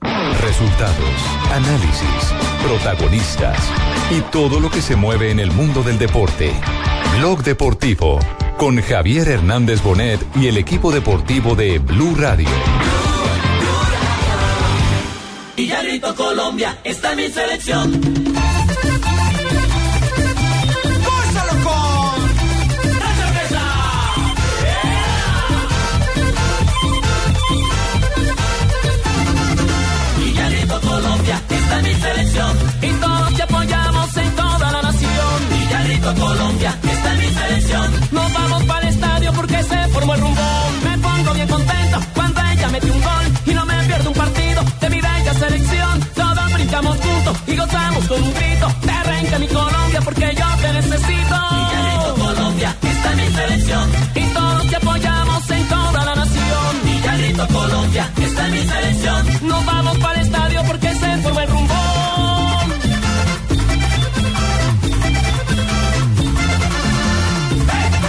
Resultados, análisis, protagonistas y todo lo que se mueve en el mundo del deporte. Blog Deportivo con Javier Hernández Bonet y el equipo deportivo de Blue Radio. Y ya grito Colombia, está mi selección. En toda la nación. Grito Colombia, está mi selección. Nos vamos para el estadio porque se formó el rumbón. Me pongo bien contento cuando ella mete un gol. Y no me pierdo un partido de mi bella selección. Todos brincamos juntos y gozamos con un grito. Te arranca mi Colombia porque yo te necesito. Grito Colombia, está mi selección. Y todos te apoyamos en toda la nación. Grito Colombia, está mi selección. Nos vamos para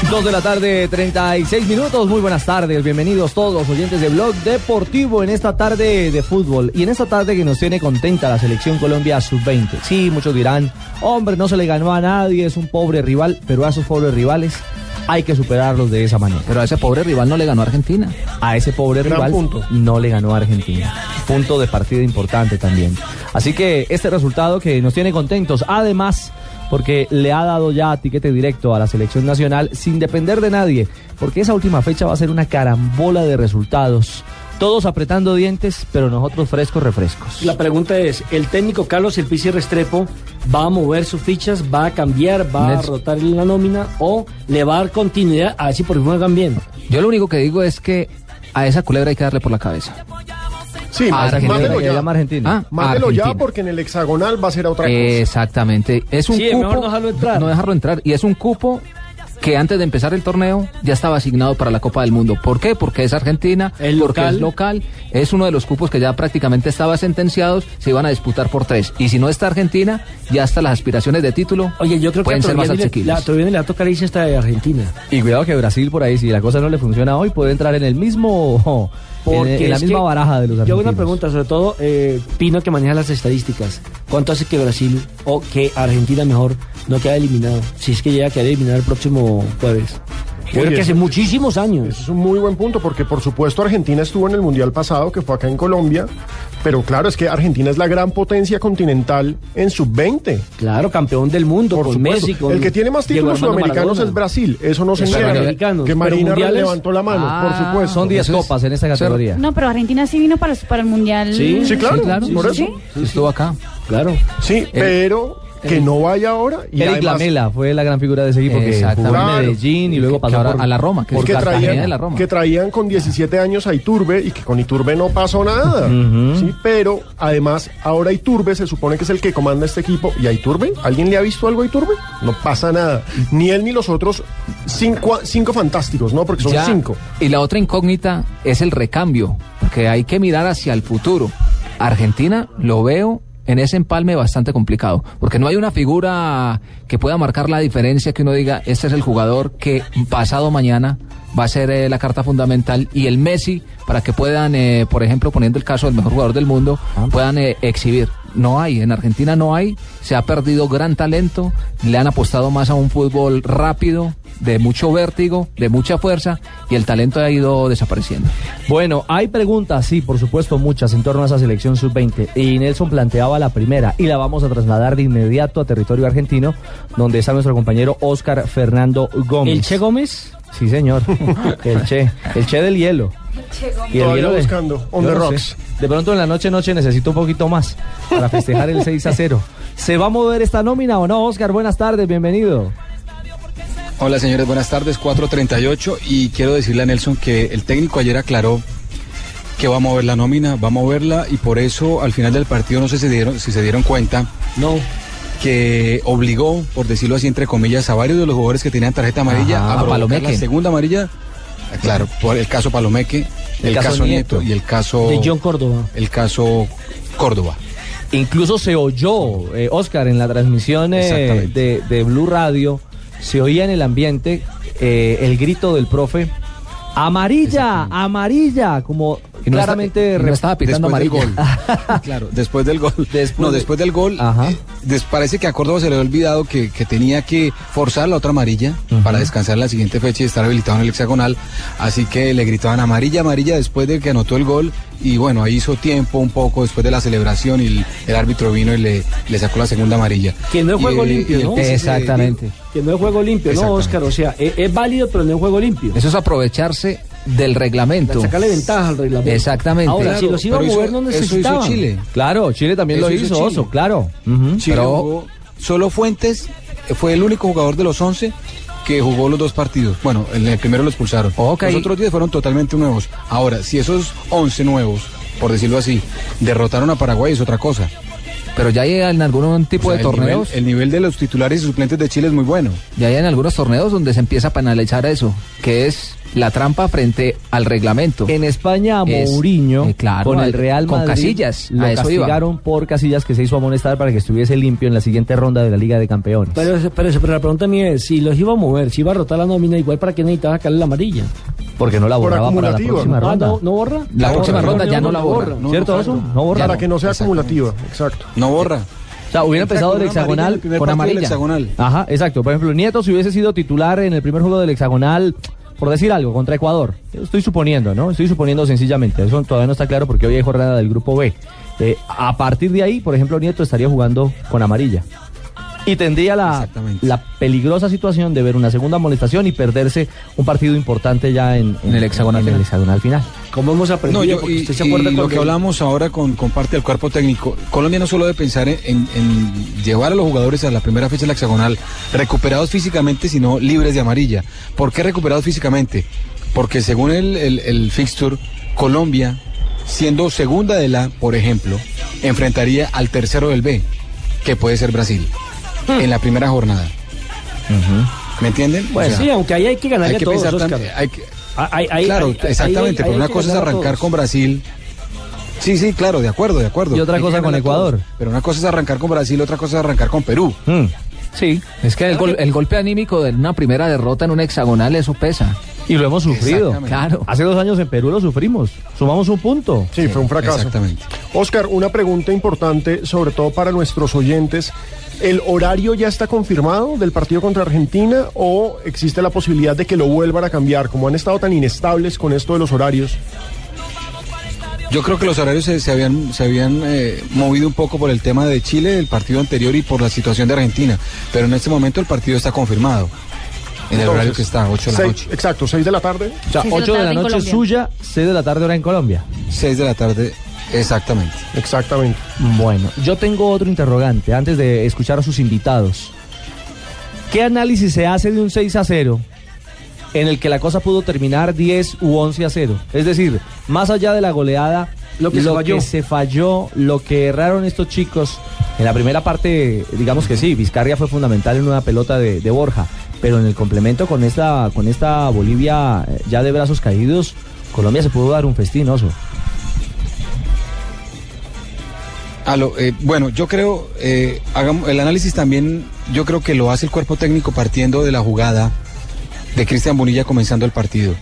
Dos de la tarde, 36 minutos. Muy buenas tardes. Bienvenidos todos los oyentes de Blog Deportivo en esta tarde de fútbol. Y en esta tarde que nos tiene contenta la selección Colombia Sub-20. Sí, muchos dirán, hombre, no se le ganó a nadie, es un pobre rival. Pero a esos pobres rivales hay que superarlos de esa manera. Pero a ese pobre rival no le ganó a Argentina. A ese pobre Gran rival punto. no le ganó a Argentina. Punto de partida importante también. Así que este resultado que nos tiene contentos. Además, porque le ha dado ya tiquete directo a la selección nacional sin depender de nadie. Porque esa última fecha va a ser una carambola de resultados. Todos apretando dientes, pero nosotros frescos refrescos. La pregunta es, ¿el técnico Carlos El Pizzi Restrepo va a mover sus fichas, va a cambiar, va a rotar en la nómina o le va a dar continuidad a ver si por fin juegan bien? Yo lo único que digo es que a esa culebra hay que darle por la cabeza. Sí, Ah, má- Argentina, mátelo que ya. llama Argentina. Ah, Mátelo ya Argentina. porque en el hexagonal va a ser a otra cosa. Exactamente. Es un Sí, cupo. mejor no dejarlo entrar. No dejarlo entrar. Y es un cupo que antes de empezar el torneo ya estaba asignado para la Copa del Mundo. ¿Por qué? Porque es Argentina, Es porque local. es local, es uno de los cupos que ya prácticamente estaba sentenciados, se iban a disputar por tres. Y si no está Argentina, ya hasta las aspiraciones de título Oye, yo creo que pueden a ser más asequibles. la, Torbiani le va a tocar irse hasta de Argentina. Y cuidado que Brasil por ahí, si la cosa no le funciona hoy, puede entrar en el mismo. Porque en la misma baraja de los Yo hago una argentinos. pregunta, sobre todo eh, Pino que maneja las estadísticas. ¿Cuánto hace que Brasil o que Argentina mejor no queda eliminado? Si es que llega a quedar eliminado el próximo jueves. Oye, creo que hace eso- muchísimos años. Ese es un muy buen punto porque por supuesto Argentina estuvo en el Mundial pasado que fue acá en Colombia, pero claro, es que Argentina es la gran potencia continental en sub-20. Claro, campeón del mundo Por con supuesto. Messi. con el que tiene más títulos sudamericanos Maradona. es Brasil, eso no se niega. americanos, Que Marina mundiales- levantó la mano, Ah, por supuesto. Son 10 Entonces, copas en esta categoría. No, pero Argentina sí vino para, el Mundial. Sí, Sí, claro, Sí, claro. por eso. ¿Sí? Estuvo acá. Claro. Sí, pero que no vaya ahora. Y Eric además- Lamela fue la gran figura de ese equipo que jugó en. Medellín y luego Que pasó a la Roma, que por es que Cartagena traían, de la Roma. que traían con 17 años a Iturbe y que con Iturbe no pasó nada. Sí, pero además ahora Iturbe se supone que es el que comanda este equipo. ¿Y a Iturbe? ¿Alguien le ha visto algo a Iturbe? No pasa nada. Ni él ni los otros cinco, cinco fantásticos, ¿no? Porque son Ya. cinco. Y la otra incógnita es el recambio, porque hay que mirar hacia el futuro. Argentina lo veo en ese empalme bastante complicado, porque no hay una figura que pueda marcar la diferencia, que uno diga, este es el jugador que pasado mañana va a ser eh, la carta fundamental y el Messi para que puedan, eh, por ejemplo, poniendo el caso del mejor jugador del mundo, puedan eh, exhibir. No hay, en Argentina no hay, se ha perdido gran talento, le han apostado más a un fútbol rápido, de mucho vértigo, de mucha fuerza y el talento ha ido desapareciendo. Bueno, hay preguntas, sí, por supuesto, muchas en torno a esa selección sub-20. Y Nelson planteaba la primera y la vamos a trasladar de inmediato a territorio argentino, donde está nuestro compañero Oscar Fernando Gómez. ¿El Che Gómez? Sí, señor. el Che. El Che del hielo. Y el hielo de- buscando, on the rocks. De pronto en la noche, noche necesito un poquito más para festejar el 6 a 0. ¿Se va a mover esta nómina o no, Oscar? Buenas tardes, bienvenido. Hola señores, buenas tardes, 4.38 y quiero decirle a Nelson que el técnico ayer aclaró que va a mover la nómina, va a moverla y por eso al final del partido no sé si se dieron, si se dieron cuenta. No. Que obligó, por decirlo así, entre comillas, a varios de los jugadores que tenían tarjeta amarilla Ajá, a Palomeque. la segunda amarilla. Claro, por el caso Palomeque, el, caso, Nieto. y el caso De John Córdoba. el caso Córdoba. Incluso se oyó, eh, Oscar, en la transmisión eh, de Blue Radio, se oía en el ambiente eh, el grito del profe. Amarilla, amarilla, como Y no está- claramente y no estaba pitando Después del amarilla. gol. claro, después del gol. Después no, de- después del gol. Ajá. eh, des- parece que a Córdoba se le había olvidado que, que tenía que forzar la otra amarilla para descansar la siguiente fecha y estar habilitado en el hexagonal. Así que le gritaban amarilla, amarilla después de que anotó el gol. Y bueno, ahí hizo tiempo un poco después de la celebración y el, el árbitro vino y le, le sacó la segunda amarilla. Que no es juego limpio, y ¿no? Exactamente. Que no es juego limpio, ¿no. Oscar? O sea, es, es válido, pero no es juego limpio. Eso es aprovecharse del reglamento. Sacarle ventaja al reglamento. Exactamente. Ahora, si los iba a mover, no eso hizo necesitaban. Chile. Claro, Chile también Eso lo hizo hizo, Chile. Oso, claro. Chile Pero- jugó- solo Fuentes fue el único jugador de los 11 que jugó los dos partidos. Bueno, en el primero lo expulsaron. Los otros 10 fueron totalmente nuevos. Ahora, si esos 11 nuevos, por decirlo así, derrotaron a Paraguay es otra cosa. Pero ya hay en algún tipo O sea, de el nivel- torneos, el nivel de los titulares y suplentes de Chile es muy bueno. ya hay en algunos torneos donde se empieza a penalizar eso, que es la trampa frente al reglamento. En España, a Es- Mourinho, eh, claro, con el al- Real con Madrid, Casillas, lo eso iba. castigaron por Casillas que se hizo amonestar para que estuviese limpio en la siguiente ronda de la Liga de Campeones. Pero, pero, pero la pregunta mía es, si los iba a mover, si iba a rotar la nómina, igual para qué necesitaba sacarle la amarilla. porque no la Por borraba para la acumulativa. próxima Ah, ronda. no, no borra. La próxima borra, ronda ya no la borra. No, ¿Cierto, no, Oso? no. Borra. Para que no sea acumulativa, exacto. No borra. O sea, hubiera empezado con el hexagonal con amarilla. hexagonal. Ajá, exacto. Por ejemplo, Nieto si hubiese sido titular en el primer juego del hexagonal, por decir algo, contra Ecuador. Estoy suponiendo, ¿no? Estoy suponiendo sencillamente. Eso todavía no está claro porque hoy hay jornada del grupo B. Eh, a partir de ahí, por ejemplo, Nieto estaría jugando con amarilla. Y tendría la, la peligrosa situación de ver una segunda amonestación y perderse un partido importante ya en, En el hexagonal en el final. hexagonal final. Como hemos aprendido, No, yo, porque y, usted se y lo que hablamos ahora con, con parte del cuerpo técnico, Colombia no solo debe pensar en, en- en llevar a los jugadores a la primera fecha de la hexagonal recuperados físicamente, sino libres de amarilla. ¿Por qué recuperados físicamente? Porque según el, el, el fixture, Colombia, siendo segunda de la, por ejemplo, enfrentaría al tercero del B, que puede ser Brasil, en la primera jornada. ¿Me entienden? O Pues sea, sí, aunque ahí hay que ganarle hay que a todos, pensar hay que- Ah, claro, exactamente, pero hay una cosa es ganar arrancar con Brasil. Sí, sí, claro, de acuerdo, de acuerdo. Y otra cosa con todos. Ecuador. Pero una cosa es arrancar con Brasil, otra cosa es arrancar con Perú. Mm. Sí, es que el, gol- el golpe anímico de una primera derrota en un hexagonal, eso pesa. Y lo hemos sufrido. Claro. Hace dos años en Perú lo sufrimos. Sumamos un punto. Sí, fue un fracaso. Exactamente. Oscar, una pregunta importante, sobre todo para nuestros oyentes. ¿El horario ya está confirmado del partido contra Argentina o existe la posibilidad de que lo vuelvan a cambiar? Como han estado tan inestables con esto de los horarios. Yo creo que los horarios se, se habían, se habían eh, movido un poco por el tema de Chile, el partido anterior y por la situación de Argentina. Pero en este momento el partido está confirmado. En el Entonces, horario que está, 8 de la seis- noche. Exacto, 6 de la tarde. O sea, Seis de la 8 de la noche suya, 6 de la tarde hora en Colombia. 6 de la tarde, exactamente. Exactamente. Bueno, yo tengo otro interrogante antes de escuchar a sus invitados. ¿Qué análisis se hace de un 6 a 0 en el que la cosa pudo terminar 10 u 11 a 0? Es decir, más allá de la goleada, Lo que se falló. se falló, lo que erraron estos chicos. En la primera parte, digamos que sí, Vizcarria fue fundamental en una pelota de, de Borja, pero en el complemento con esta, con esta Bolivia eh, ya de brazos caídos, Colombia se pudo dar un festín, oso. A lo- eh, bueno, yo creo, eh, hagamos, el análisis también, yo creo que lo hace el cuerpo técnico partiendo de la jugada de Cristian Bonilla comenzando el partido.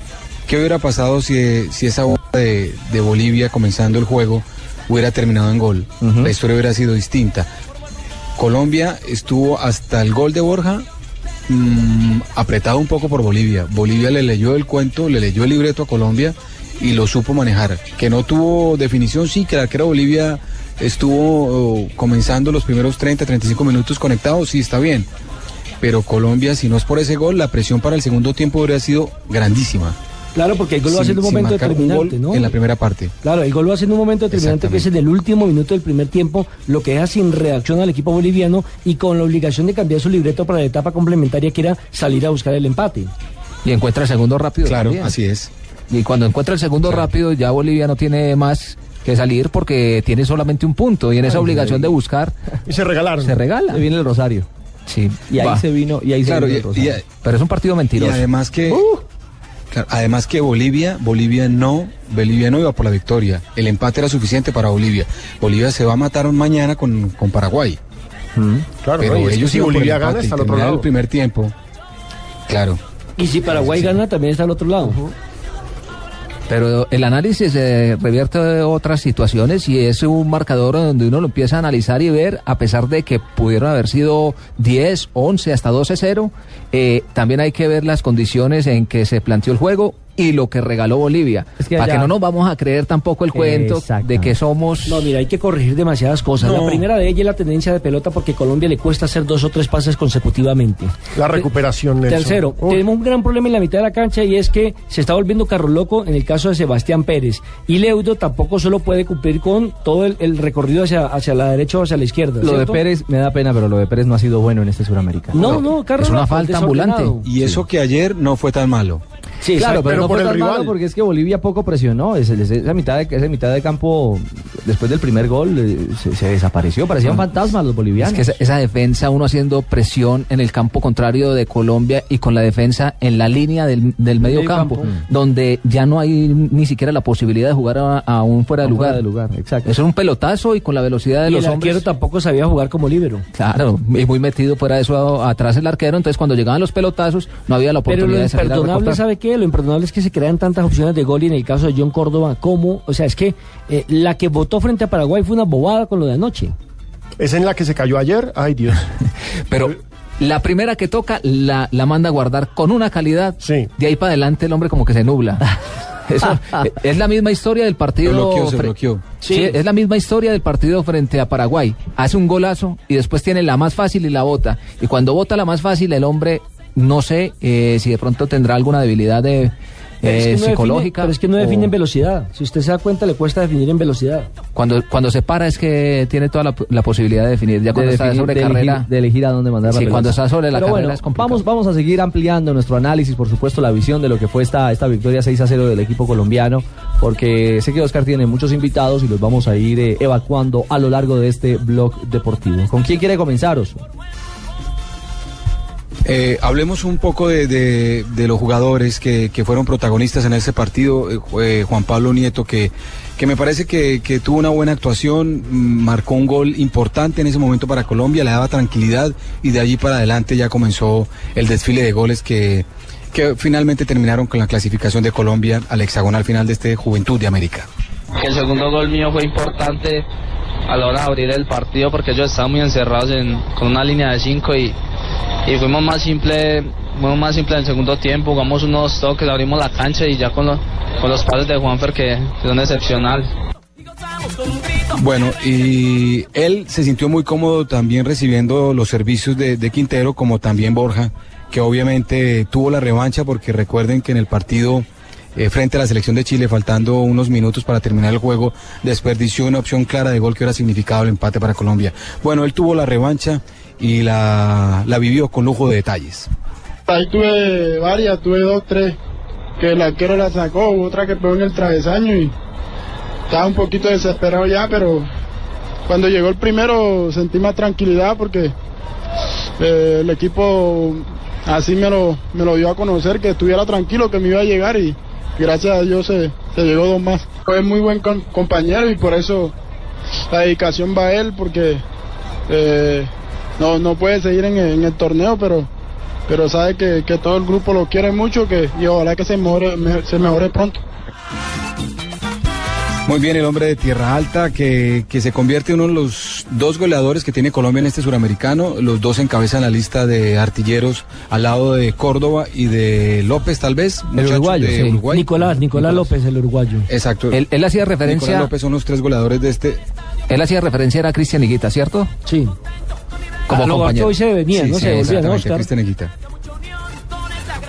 ¿Qué hubiera pasado si, si esa bola de, de Bolivia comenzando el juego hubiera terminado en gol? La historia hubiera sido distinta. Colombia estuvo hasta el gol de Borja mm, apretado un poco por Bolivia. Bolivia le leyó el cuento, le leyó el libreto a Colombia y lo supo manejar. Que no tuvo definición, sí, que el arquero Bolivia estuvo oh, comenzando los primeros 30, 35 minutos conectado, sí, está bien. Pero Colombia, si no es por ese gol, la presión para el segundo tiempo habría sido grandísima. Claro, porque el gol lo Sin- hace en un momento determinante, ¿no? En la primera parte. Claro, el gol lo hace en un momento determinante que es en el último minuto del primer tiempo, lo que deja sin reacción al equipo boliviano y con la obligación de cambiar su libreto para la etapa complementaria que era salir a buscar el empate. Y encuentra el segundo rápido. Claro, también. así es. Y cuando encuentra el segundo rápido, ya Bolivia no tiene más que salir porque tiene solamente un punto y en esa Ay, obligación de buscar Y se regalaron. se regala. Se viene el Rosario. Sí, Y ahí va. se vino, y ahí se Claro, vino y, el Rosario. y- Pero es un partido y mentiroso. además que claro, además que Bolivia, Bolivia no, Bolivia no iba por la victoria. El empate era suficiente para Bolivia. Bolivia se va a matar mañana con, con Paraguay. Claro, pero ellos si Bolivia gana, está al otro lado. el primer tiempo. Claro. Y si Paraguay gana, también está al otro lado. Pero el análisis eh, revierte otras situaciones y es un marcador donde uno lo empieza a analizar y ver, a pesar de que pudieron haber sido 10, 11, hasta 12-0, eh, también hay que ver las condiciones en que se planteó el juego y lo que regaló Bolivia. Es que Para que no nos vamos a creer tampoco el cuento de que somos... No, mira, hay que corregir demasiadas cosas. No. La primera de ellas es la tendencia de pelota porque Colombia le cuesta hacer dos o tres pases consecutivamente. La recuperación, Nelson. Tercero, tenemos un gran problema en la mitad de la cancha y es que se está volviendo carro loco en el caso de Sebastián Pérez. Y Leudo tampoco solo puede cumplir con todo el, el recorrido hacia, hacia la derecha o hacia la izquierda. Lo de. Pérez me da pena, pero lo de Pérez no ha sido bueno en este suramericano. No, no, carro es una falta ambulante. Y eso que ayer no fue tan malo. Sí, Claro, pero, pero no por fue el tan malo rival. porque es que Bolivia poco presionó. Es- es- esa, mitad de, esa mitad de campo, después del primer gol, eh, se, se desapareció. Parecían fantasmas los Es bolivianos. que esa, esa defensa, uno haciendo presión en el campo contrario de Colombia y con la defensa en la línea del, del medio medio campo, campo. donde ya no hay ni siquiera la posibilidad de jugar a, a un fuera de Fuera lugar. de lugar, exacto. Es un pelotazo y con la velocidad de Y los el arquero hombres. tampoco sabía jugar como líbero. Claro, y muy metido fuera de eso atrás el arquero, entonces cuando llegaban los pelotazos no había la Pero oportunidad lo de salir a imperdonable, recortar. Lo imperdonable es que se crean tantas opciones de gol y en el caso de John Córdoba, ¿cómo? O sea, es que eh, la que votó frente a Paraguay fue una bobada con lo de anoche. ¿Es en la que se cayó ayer? Ay, Dios. Pero la primera que toca la, la manda a guardar con una calidad. Sí. De ahí para adelante el hombre como que se nubla. Eso, eh, es la misma historia del partido. Se bloqueó, se bloqueó. Sí, es la misma historia del partido frente a Paraguay. Hace un golazo y después tiene la más fácil y la bota. Y cuando bota la más fácil, el hombre, no sé eh, si de pronto tendrá alguna debilidad de, Pero es eh, que no define- psicológica. pero es que no define o- en velocidad. Si usted se da cuenta, le cuesta definir en velocidad. Cuando, cuando se para es que tiene toda la, la posibilidad de definir. Ya de, cuando está definir- sobre de carrera. elegir, de elegir a dónde mandar la Sí, cuando está sobre la Pero carrera bueno, es complicado. vamos, vamos a seguir ampliando nuestro análisis, por supuesto, la visión de lo que fue esta, esta victoria 6 a 0 del equipo colombiano, porque sé que Oscar tiene muchos invitados y los vamos a ir eh, evacuando a lo largo de este blog deportivo. ¿Con quién quiere comenzar, Oso? Eh, hablemos un poco de, los jugadores que, fueron protagonistas en ese partido. Eh, eh, Juan Pablo Nieto, que, me parece que, tuvo una buena actuación, mm, marcó un gol importante en ese momento para Colombia, le daba tranquilidad y de allí para adelante ya comenzó el desfile de goles que, finalmente terminaron con la clasificación de Colombia al hexagonal final de este Juventud de América. el segundo gol mío fue importante a la hora de abrir el partido porque ellos estaban muy encerrados en- con una línea de cinco y, y fuimos más simple fuimos más simple en el segundo tiempo, jugamos unos toques, abrimos la cancha y ya con, los con los de Juanfer que, son excepcionales. Bueno, y él se sintió muy cómodo también recibiendo los servicios de Quintero, como también Borja, que obviamente tuvo la revancha porque recuerden que en el partido eh, frente a la selección de Chile, faltando unos minutos para terminar el juego, desperdició una opción clara de gol que hubiera significado el empate para Colombia. Bueno, él tuvo la revancha y la, la vivió con lujo de detalles. Ahí tuve varias, tuve dos, tres, que el arquero la sacó, otra que pegó en el travesaño y estaba un poquito desesperado ya, pero cuando llegó el primero sentí más tranquilidad porque eh, el equipo así me lo, me lo dio a conocer, que estuviera tranquilo, que me iba a llegar y gracias a Dios se, se llegó dos más. Fue muy buen compañero y por eso la dedicación va a él porque eh, no, no puede seguir en, en el torneo, pero pero sabe que, que todo el grupo lo quiere mucho que, y ojalá que se mejore, me- se mejore pronto. Muy bien, el hombre de Tierra Alta que, que se convierte en uno de los dos goleadores que tiene Colombia en este suramericano. Los dos encabezan la lista de artilleros al lado de Córdoba y de López, tal vez. muchachos uruguayo, de sí. Uruguay. Nicolás, Nicolás López, el uruguayo. Exacto. Él, él hacía referencia. Nicolás López son los tres goleadores de este. Él hacía referencia era Cristian Higuita, ¿cierto? Sí. Como Ah, compañero. hoy se venía, Sí, ¿no? sí, se volvía, ¿no? Cristian Higuita.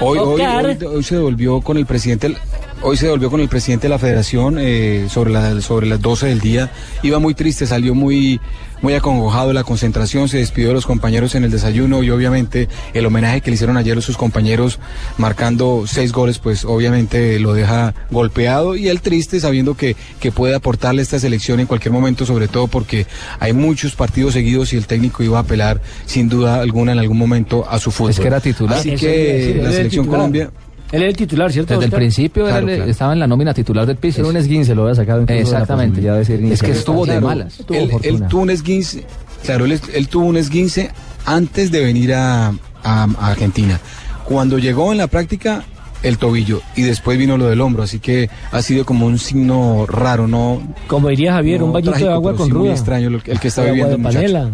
Hoy, hoy, hoy, hoy se volvió con el presidente. Hoy se volvió con el presidente de la federación eh, sobre, la- sobre las 12 del día. Iba muy triste, salió muy, muy acongojado de la concentración, se despidió de los compañeros en el desayuno y obviamente el homenaje que le hicieron ayer a sus compañeros marcando seis goles, pues obviamente lo deja golpeado y él triste sabiendo que, que puede aportarle a esta selección en cualquier momento, sobre todo porque hay muchos partidos seguidos y el técnico iba a apelar sin duda alguna en algún momento a su fútbol. Es que era titular. Así Eso que la selección titular. Colombia... Él era el titular, ¿cierto? Desde el principio era Claro, el- claro. estaba en la nómina titular del Pisis. Era un esguince, lo había sacado Exactamente. de ser es que estuvo de malas. Él, tuvo un esguince, claro, él, él tuvo un esguince antes de venir a, a- a Argentina. Cuando llegó en la práctica, el tobillo y después vino lo del hombro, así que ha sido como un signo raro, no. Como diría Javier, no un bañito trágico, de agua con sí muy extraño el que está De viviendo el muchacho.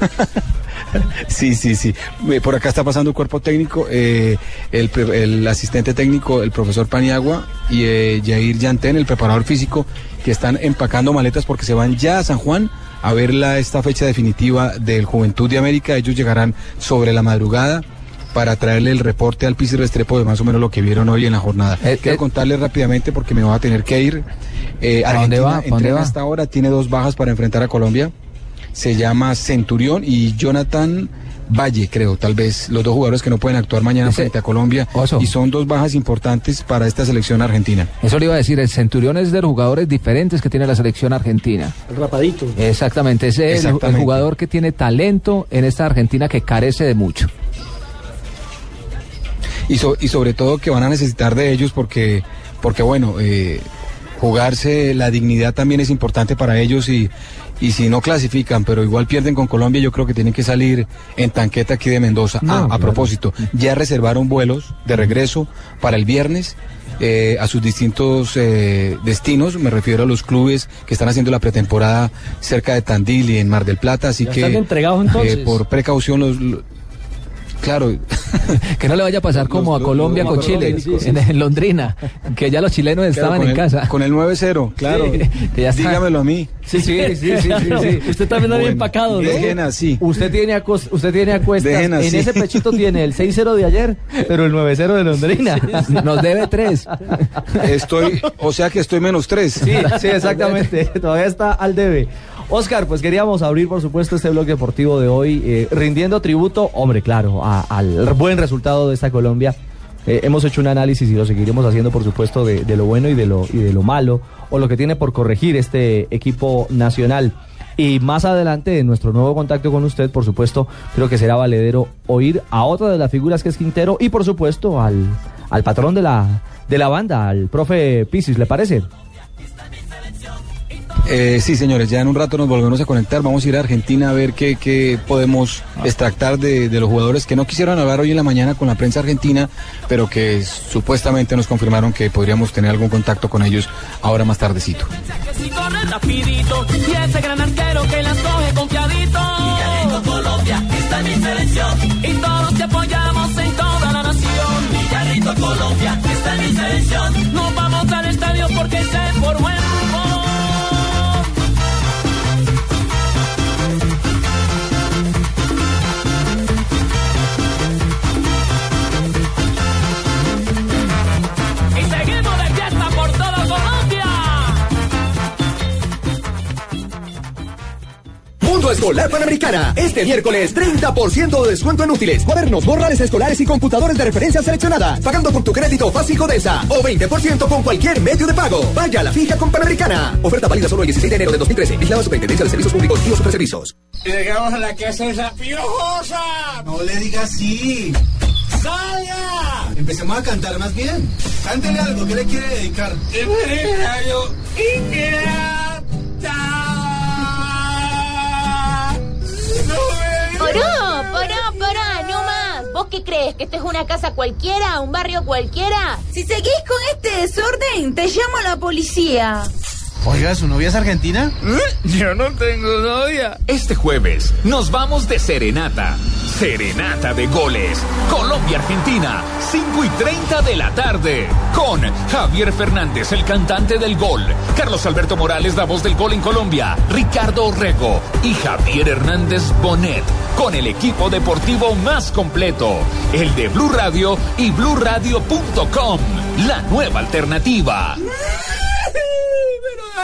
Sí, sí, sí. Eh, Por acá está pasando el cuerpo técnico, eh, el, el asistente técnico, el profesor Paniagua y eh, Jair Yantén, el preparador físico, que están empacando maletas porque se van ya a San Juan a ver la, esta fecha definitiva del Juventud de América. Ellos llegarán sobre la madrugada para traerle el reporte al Pisis Restrepo de más o menos lo que vieron hoy en la jornada. Quiero contarles rápidamente porque me voy a tener que ir. Eh, ¿A dónde va? ¿Pa' dónde va? hasta ahora, tiene dos bajas para enfrentar a Colombia se llama Centurión y Jonathan Valle, creo, tal vez, los dos jugadores que no pueden actuar mañana Ese- frente a Colombia. Oso. Y son dos bajas importantes para esta selección argentina. Eso le iba a decir, el Centurión es de los jugadores diferentes que tiene la selección argentina. El rapadito. Exactamente, es el, jugador que tiene talento en esta Argentina que carece de mucho. Y, so- y sobre todo que van a necesitar de ellos porque, porque bueno, eh, jugarse la dignidad también es importante para ellos y, y si no clasifican, pero igual pierden con Colombia, yo creo que tienen que salir en tanqueta aquí de Mendoza. No, Ah, a claro. propósito, ya reservaron vuelos de regreso para el viernes. eh, a sus distintos eh, destinos, me refiero a los clubes que están haciendo la pretemporada cerca de Tandil y en Mar del Plata, así Ya que están entregados, eh, entonces. por precaución los, lo- claro, Que no le vaya a pasar como a los- Colombia los con Chile, en, en Londrina, que ya los chilenos Claro, estaban en el- casa. Con el 9-0, claro. Sí, que ya. Dígamelo a mí. Sí, sí, sí, sí, sí, sí. Usted también lo había empacado, ¿no? Dejen así. Usted tiene, acos- usted tiene acuestas, Dejen en así. ese pechito tiene el 6-0 de ayer, pero el 9-0 de Londrina. Nos debe tres. Estoy, o sea que estoy menos 3. Sí, sí, exactamente. Todavía está al debe. Oscar, pues queríamos abrir, por supuesto, este blog deportivo de hoy, eh, rindiendo tributo, hombre, claro, a- al buen resultado de esta Colombia. Eh, hemos hecho un análisis y lo seguiremos haciendo, por supuesto, de, lo bueno y de lo, y de lo malo, o lo que tiene por corregir este equipo nacional. Y más adelante, en nuestro nuevo contacto con usted, por supuesto, creo que será valedero oír a otra de las figuras que es Quintero y, por supuesto, al, al patrón de la, de la banda, al profe Pisis, ¿le parece? Eh, sí, señores, ya en un rato nos volvemos a conectar. Vamos a ir a Argentina a ver qué, qué podemos extractar de, de los jugadores que no quisieron hablar hoy en la mañana con la prensa argentina, pero que supuestamente nos confirmaron que podríamos tener algún contacto con ellos ahora más tardecito. Y Colombia, esta es mi selección. Y todos te apoyamos en toda la nación. Villarrico, Colombia, esta es mi selección. Nos vamos al estadio porque se formó el Escolar Panamericana. Este miércoles, 30% de descuento en útiles, cuadernos, borrales escolares y computadores de referencia seleccionadas. Pagando con tu crédito fácil Codesa. O 20% con cualquier medio de pago. Vaya a la fija con Panamericana. Oferta válida solo el 16 de enero de 2013. Vigilado Superintendencia de Servicios Públicos y los Superservicios. Llegamos a la casa esa piojosa. No le diga así. ¡Salga! Empecemos a cantar más bien. Cántele algo, ¿qué le quiere dedicar? yo Poró, poró, poró, no más. ¿Vos qué crees? ¿Que esto es una casa cualquiera? ¿Un barrio cualquiera? Si seguís con este desorden, te llamo a la policía. Oiga, ¿su novia es argentina? Yo no tengo novia. Este jueves nos vamos de serenata. Serenata de goles. Colombia-Argentina, 5 y 30 de la tarde. Con Javier Fernández, el cantante del gol. Carlos Alberto Morales, la voz del gol en Colombia. Ricardo Orrego y Javier Hernández Bonet. Con el equipo deportivo más completo. El de Blue Radio y BlueRadio.com. la nueva alternativa.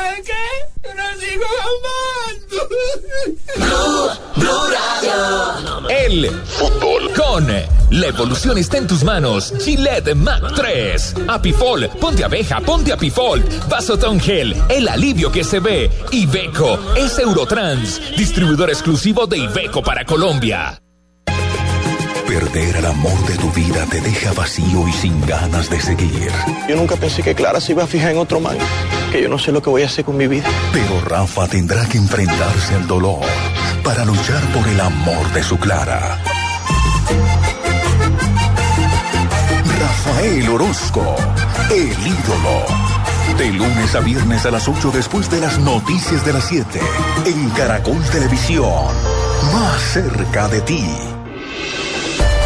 ¿Pero saben qué? No sigo amando. Blue. El fútbol con la evolución está en tus manos. Gillette Mac 3. Apifol, ponte abeja, ponte Apifol. Vasotón Gel, el alivio que se ve. Ibeco es Eurotrans, distribuidor exclusivo de Ibeco para Colombia. Perder el amor de tu vida te deja vacío y sin ganas de seguir. Yo nunca pensé que Clara se iba a fijar en otro man, que yo no sé lo que voy a hacer con mi vida. Pero Rafa tendrá que enfrentarse al dolor para luchar por el amor de su Clara. Rafael Orozco, el ídolo. De lunes a viernes a las 8 después de las noticias de las 7. En Caracol Televisión. Más cerca de ti.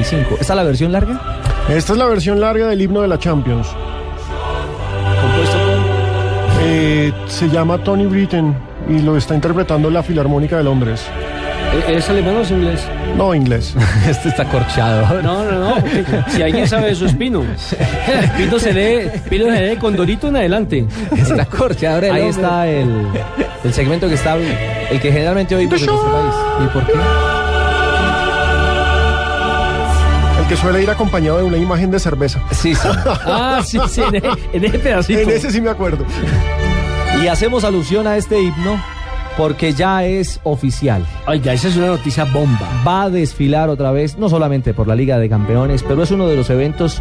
¿Esta es la versión larga? Esta es la versión larga del himno de la Champions. ¿Compuesto Eh, se llama Tony Britten y lo está interpretando la Filarmónica de Londres. ¿E-, ¿Es alemán o es inglés? No, inglés. este está corchado. No, no, no. Si alguien sabe eso es Pino. Pino se lee, Pino se lee con Dorito en adelante. Está corchado. Ahí está el, el segmento que está, el que generalmente oímos en este país. ¿Y por qué? Que suele ir acompañado de una imagen de cerveza. Sí, sí. Ah, sí, sí, en, e- en ese pedacito. En ese sí me acuerdo. Y hacemos alusión a este himno porque ya es oficial. Oiga, esa es una noticia bomba. Va a desfilar otra vez, no solamente por la Liga de Campeones, pero es uno de los eventos,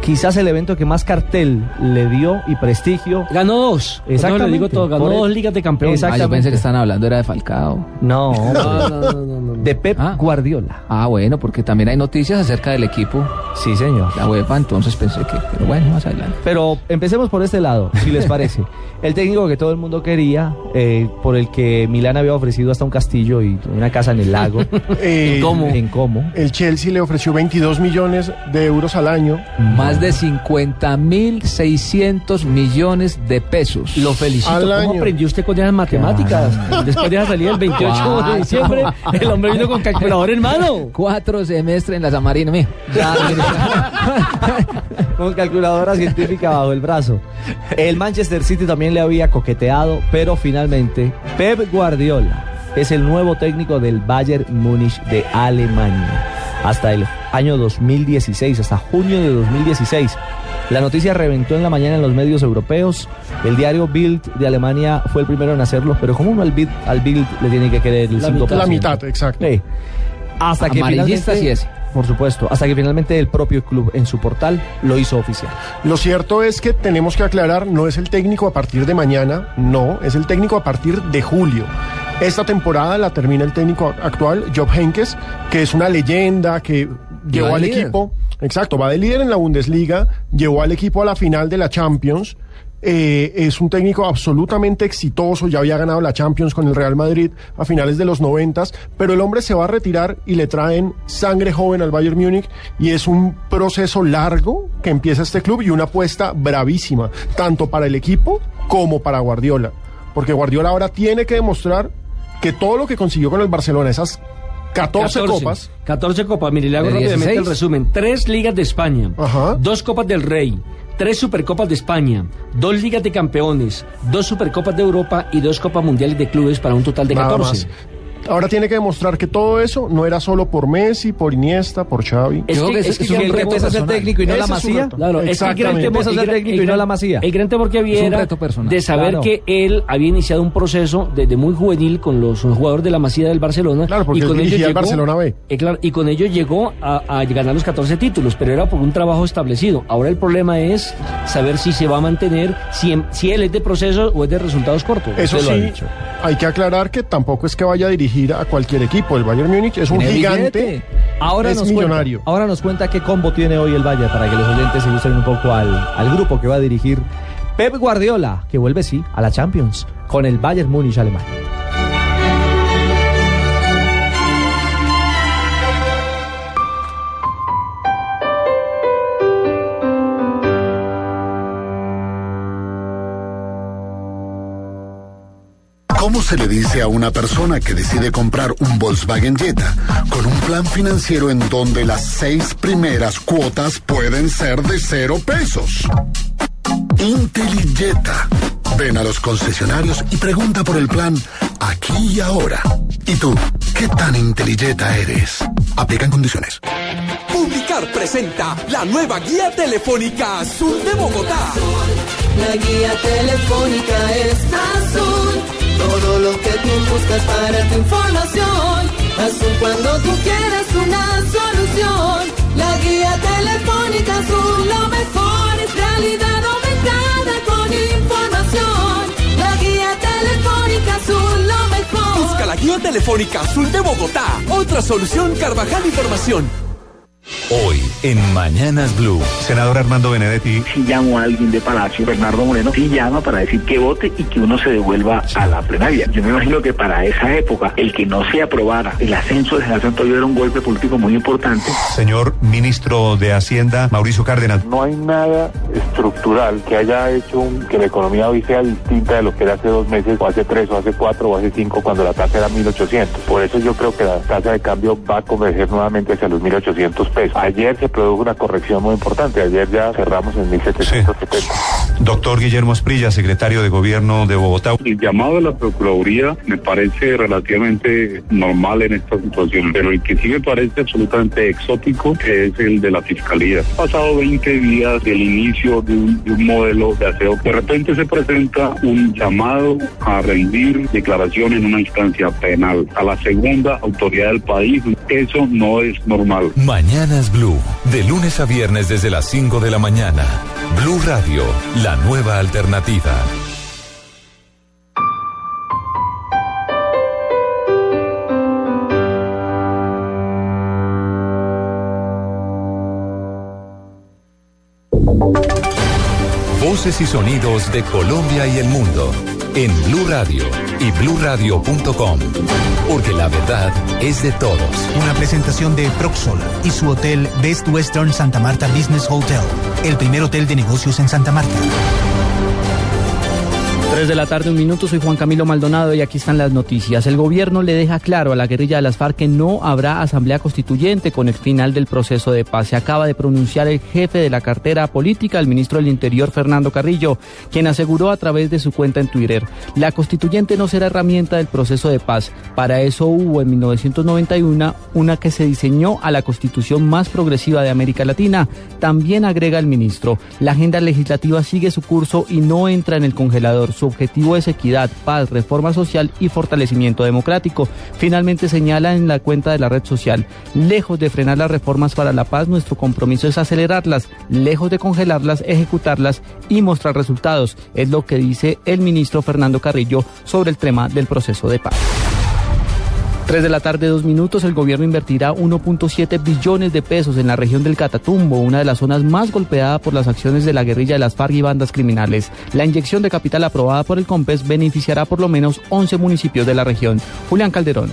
quizás el evento que más cartel le dio y prestigio. Ganó dos. Exactamente. No, le digo todo, ganó dos ligas de campeones. Ah, yo pensé que estaban hablando era de Falcao. No, no, no, no, no. De Pep Guardiola. Ah, bueno, porque también hay noticias acerca del equipo. Sí, señor. La UEFA, entonces pensé que, pero bueno, más adelante. Pero empecemos por este lado, si les parece. El técnico que todo el mundo quería, eh, por el que Milán había ofrecido hasta un castillo y una casa en el lago. Eh, En Como. El Chelsea le ofreció 22 millones de euros al año. Más de 50 mil 600 millones de pesos. Lo felicito. Al ¿Cómo año. aprendió usted con esas matemáticas? Después de salida el 28 de diciembre, el hombre vino con calculador en mano. Cuatro semestres en la San Marino, mijo. con calculadora científica bajo el brazo. El Manchester City también le había coqueteado, pero finalmente Pep Guardiola es el nuevo técnico del Bayern Múnich de Alemania hasta el año 2016, hasta junio de 2016. La noticia reventó en la mañana en los medios europeos. El diario Bild de Alemania fue el primero en hacerlo, pero como uno al Bild, al Bild le tiene que querer el La 5%. mitad. La mitad, exacto. Sí. Hasta que finalmente. Por supuesto, hasta que finalmente el propio club en su portal lo hizo oficial. Lo cierto es que tenemos que aclarar, no es el técnico a partir de mañana, no, es el técnico a partir de julio. Esta temporada la termina el técnico actual, Job Henkes, que es una leyenda que llevó al líder. equipo, exacto, va de líder en la Bundesliga, llevó al equipo a la final de la Champions. eh, es un técnico absolutamente exitoso, ya había ganado la Champions con el Real Madrid a finales de los noventas, pero el hombre se va a retirar y le traen sangre joven al Bayern Múnich y es un proceso largo que empieza este club y una apuesta bravísima, tanto para el equipo como para Guardiola, porque Guardiola ahora tiene que demostrar que todo lo que consiguió con el Barcelona, esas 14, copas, 14 copas. Mire, le hago ¿De rápidamente 16? el resumen. Tres ligas de España. Ajá. Dos copas del Rey. Tres supercopas de España. Dos ligas de campeones. Dos supercopas de Europa y dos copas mundiales de clubes para un total de nada 14. más. Ahora tiene que demostrar que todo eso no era solo por Messi, por Iniesta, por Xavi. Es que, es que el reto es ser técnico y no la Ese es su masía. reto. Claro, es que el Empieza a ser el técnico el y no la masía. El gran temor que había Es un era reto personal. de saber Claro. que él había iniciado un proceso desde muy juvenil con los jugadores de la masía del Barcelona. Claro, porque y él con ellos llegó, Barcelona B. eh, claro, y con ello llegó a, a ganar los 14 títulos, pero era por un trabajo establecido. Ahora el problema es saber si se va a mantener, si, en- si él es de proceso o es de resultados cortos. Eso Usted lo ha sí, dicho. hay que aclarar que tampoco es que vaya a dirigir a cualquier equipo. El Bayern Múnich es un gigante. billete. Ahora es nos millonario. Cuenta, ahora nos cuenta qué combo tiene hoy el Valle para que los oyentes se ilustren un poco al, al grupo que va a dirigir Pep Guardiola, que vuelve sí a la Champions con el Bayern Múnich alemán. ¿Cómo se le dice a una persona que decide comprar un Volkswagen Jetta con un plan financiero en donde las seis primeras cuotas pueden ser de cero pesos? Intelijeta. Ven a los concesionarios y pregunta por el plan aquí y ahora. ¿Y tú, qué tan intelijeta eres? Aplican condiciones. Publicar presenta la nueva guía telefónica azul de Bogotá. La guía telefónica es azul. Todo lo que tú buscas para tu información. Azul cuando tú quieres una solución. La guía telefónica azul, lo mejor es realidad aumentada con información. La guía telefónica azul, lo mejor. Busca la guía telefónica azul de Bogotá. Otra solución Carvajal Información. Hoy en Mañanas Blue. Senador Armando Benedetti. Si llamó a alguien de Palacio, Bernardo Moreno, sí llama para decir que vote y que uno se devuelva a la plenaria. Yo me imagino que para esa época, el que no se aprobara el ascenso de General Santoyo era un golpe político muy importante. Señor ministro de Hacienda, Mauricio Cárdenas. No hay nada estructural que haya hecho un- que la economía hoy sea distinta de lo que era hace dos meses, o hace tres, o hace cuatro, o hace cinco, cuando la tasa era 1.800. Por eso yo creo que la tasa de cambio va a converger nuevamente hacia los 1.800 pesos. Ayer se produjo una corrección muy importante. Ayer ya cerramos en 1.770. Doctor Guillermo Asprilla, secretario de Gobierno de Bogotá. El llamado de la Procuraduría me parece relativamente normal en esta situación, pero el que sí me parece absolutamente exótico es el de la Fiscalía. Han pasado 20 días del inicio de un, de un modelo de aseo. De repente se presenta un llamado a rendir declaración en una instancia penal a la segunda autoridad del país. Eso no es normal. Mañanas Blue. De lunes a viernes desde las 5 de la mañana. Blue Radio, la nueva alternativa. Voces y sonidos de Colombia y el mundo en Blue Radio y bluradio.com. Porque la verdad es de todos. Una presentación de Proxol y su hotel Best Western Santa Marta Business Hotel, el primer hotel de negocios en Santa Marta. 3 de la tarde, un minuto, soy Juan Camilo Maldonado y aquí están las noticias. El gobierno le deja claro a la guerrilla de las FARC que no habrá asamblea constituyente con el final del proceso de paz. Se acaba de pronunciar el jefe de la cartera política, el ministro del Interior, Fernando Carrillo, quien aseguró a través de su cuenta en Twitter, la constituyente no será herramienta del proceso de paz. Para eso hubo en 1991 una que se diseñó a la constitución más progresiva de América Latina. También agrega el ministro, la agenda legislativa sigue su curso y no entra en el congelador. Objetivo es equidad, paz, reforma social y fortalecimiento democrático. Finalmente señala en la cuenta de la red social, lejos de frenar las reformas para la paz, nuestro compromiso es acelerarlas, lejos de congelarlas, ejecutarlas y mostrar resultados. Es lo que dice el ministro Fernando Carrillo sobre el tema del proceso de paz. 3 de la tarde, dos minutos, el gobierno invertirá 1.7 billones de pesos en la región del Catatumbo, una de las zonas más golpeadas por las acciones de la guerrilla de las FARC y bandas criminales. La inyección de capital aprobada por el COMPES beneficiará por lo menos 11 municipios de la región. Julián Calderón.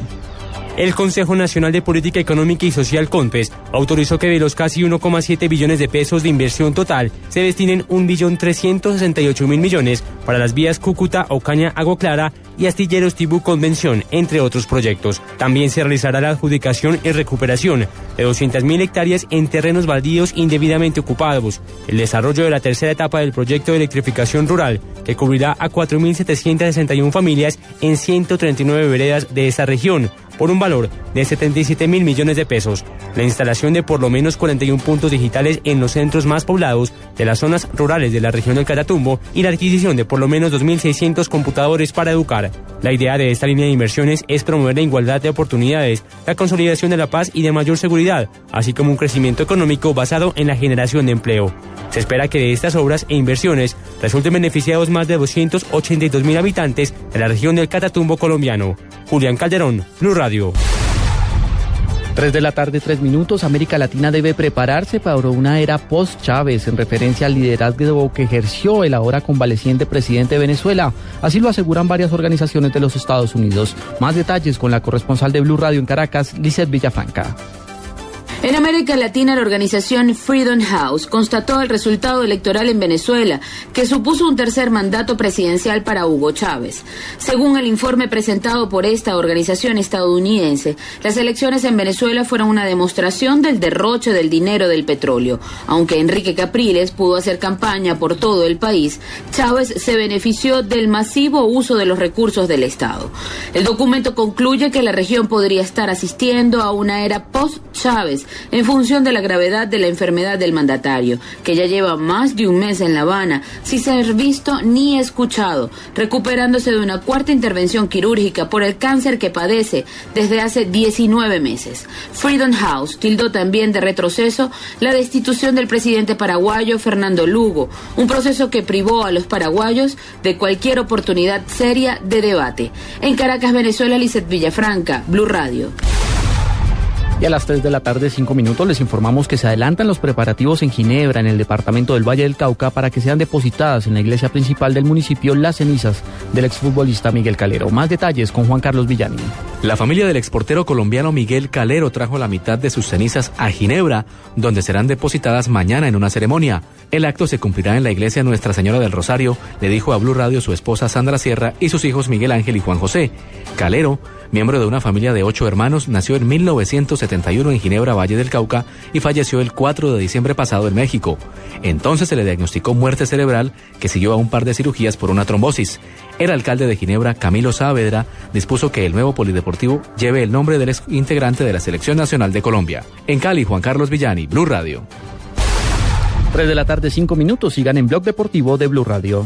El Consejo Nacional de Política Económica y Social CONPES autorizó que de los casi 1,7 billones de pesos de inversión total se destinen 1.368.000 millones para las vías Cúcuta, Ocaña, Agua Clara y Astilleros Tibú Convención, entre otros proyectos. También se realizará la adjudicación y recuperación de 200.000 hectáreas en terrenos baldíos indebidamente ocupados, el desarrollo de la tercera etapa del proyecto de electrificación rural, que cubrirá a 4.761 familias en 139 veredas de esta región, por un valor de 77 mil millones de pesos. La instalación de por lo menos 41 puntos digitales en los centros más poblados de las zonas rurales de la región del Catatumbo y la adquisición de por lo menos 2.600 computadores para educar. La idea de esta línea de inversiones es promover la igualdad de oportunidades, la consolidación de la paz y de mayor seguridad, así como un crecimiento económico basado en la generación de empleo. Se espera que de estas obras e inversiones resulten beneficiados más de 282 mil habitantes de la región del Catatumbo colombiano. Julián Calderón, Blue Radio. 3 de la tarde, 3 minutos. América Latina debe prepararse para una era post-Chávez en referencia al liderazgo que ejerció el ahora convaleciente presidente de Venezuela. Así lo aseguran varias organizaciones de los Estados Unidos. Más detalles con la corresponsal de Blue Radio en Caracas, Lizeth Villafranca. En América Latina, la organización Freedom House constató el resultado electoral en Venezuela, que supuso un tercer mandato presidencial para Hugo Chávez. Según el informe presentado por esta organización estadounidense, las elecciones en Venezuela fueron una demostración del derroche del dinero del petróleo. Aunque Enrique Capriles pudo hacer campaña por todo el país, Chávez se benefició del masivo uso de los recursos del Estado. El documento concluye que la región podría estar asistiendo a una era post-Chávez en función de la gravedad de la enfermedad del mandatario, que ya lleva más de un mes en La Habana, sin ser visto ni escuchado, recuperándose de una cuarta intervención quirúrgica por el cáncer que padece desde hace 19 meses. Freedom House tildó también de retroceso la destitución del presidente paraguayo Fernando Lugo, un proceso que privó a los paraguayos de cualquier oportunidad seria de debate. En Caracas, Venezuela, Lizeth Villafranca, Blue Radio. Y a las 3 de la tarde, 5 minutos, les informamos que se adelantan los preparativos en Ginebra, en el departamento del Valle del Cauca, para que sean depositadas en la iglesia principal del municipio las cenizas del exfutbolista Miguel Calero. Más detalles con Juan Carlos Villani. La familia del exportero colombiano Miguel Calero trajo la mitad de sus cenizas a Ginebra, donde serán depositadas mañana en una ceremonia. El acto se cumplirá en la iglesia Nuestra Señora del Rosario, le dijo a Blue Radio su esposa Sandra Sierra y sus hijos Miguel Ángel y Juan José. Calero, miembro de una familia de ocho hermanos, nació en 1971 en Ginebra, Valle del Cauca, y falleció el 4 de diciembre pasado en México. Entonces se le diagnosticó muerte cerebral, que siguió a un par de cirugías por una trombosis. El alcalde de Ginebra, Camilo Saavedra, dispuso que el nuevo polideportivo lleve el nombre del ex integrante de la Selección Nacional de Colombia. En Cali, Juan Carlos Villani, Blue Radio. 3 de la tarde, 5 minutos. Sigan en Blog Deportivo de Blue Radio.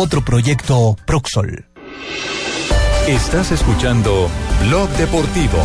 Otro proyecto Proxol. Estás escuchando Blog Deportivo.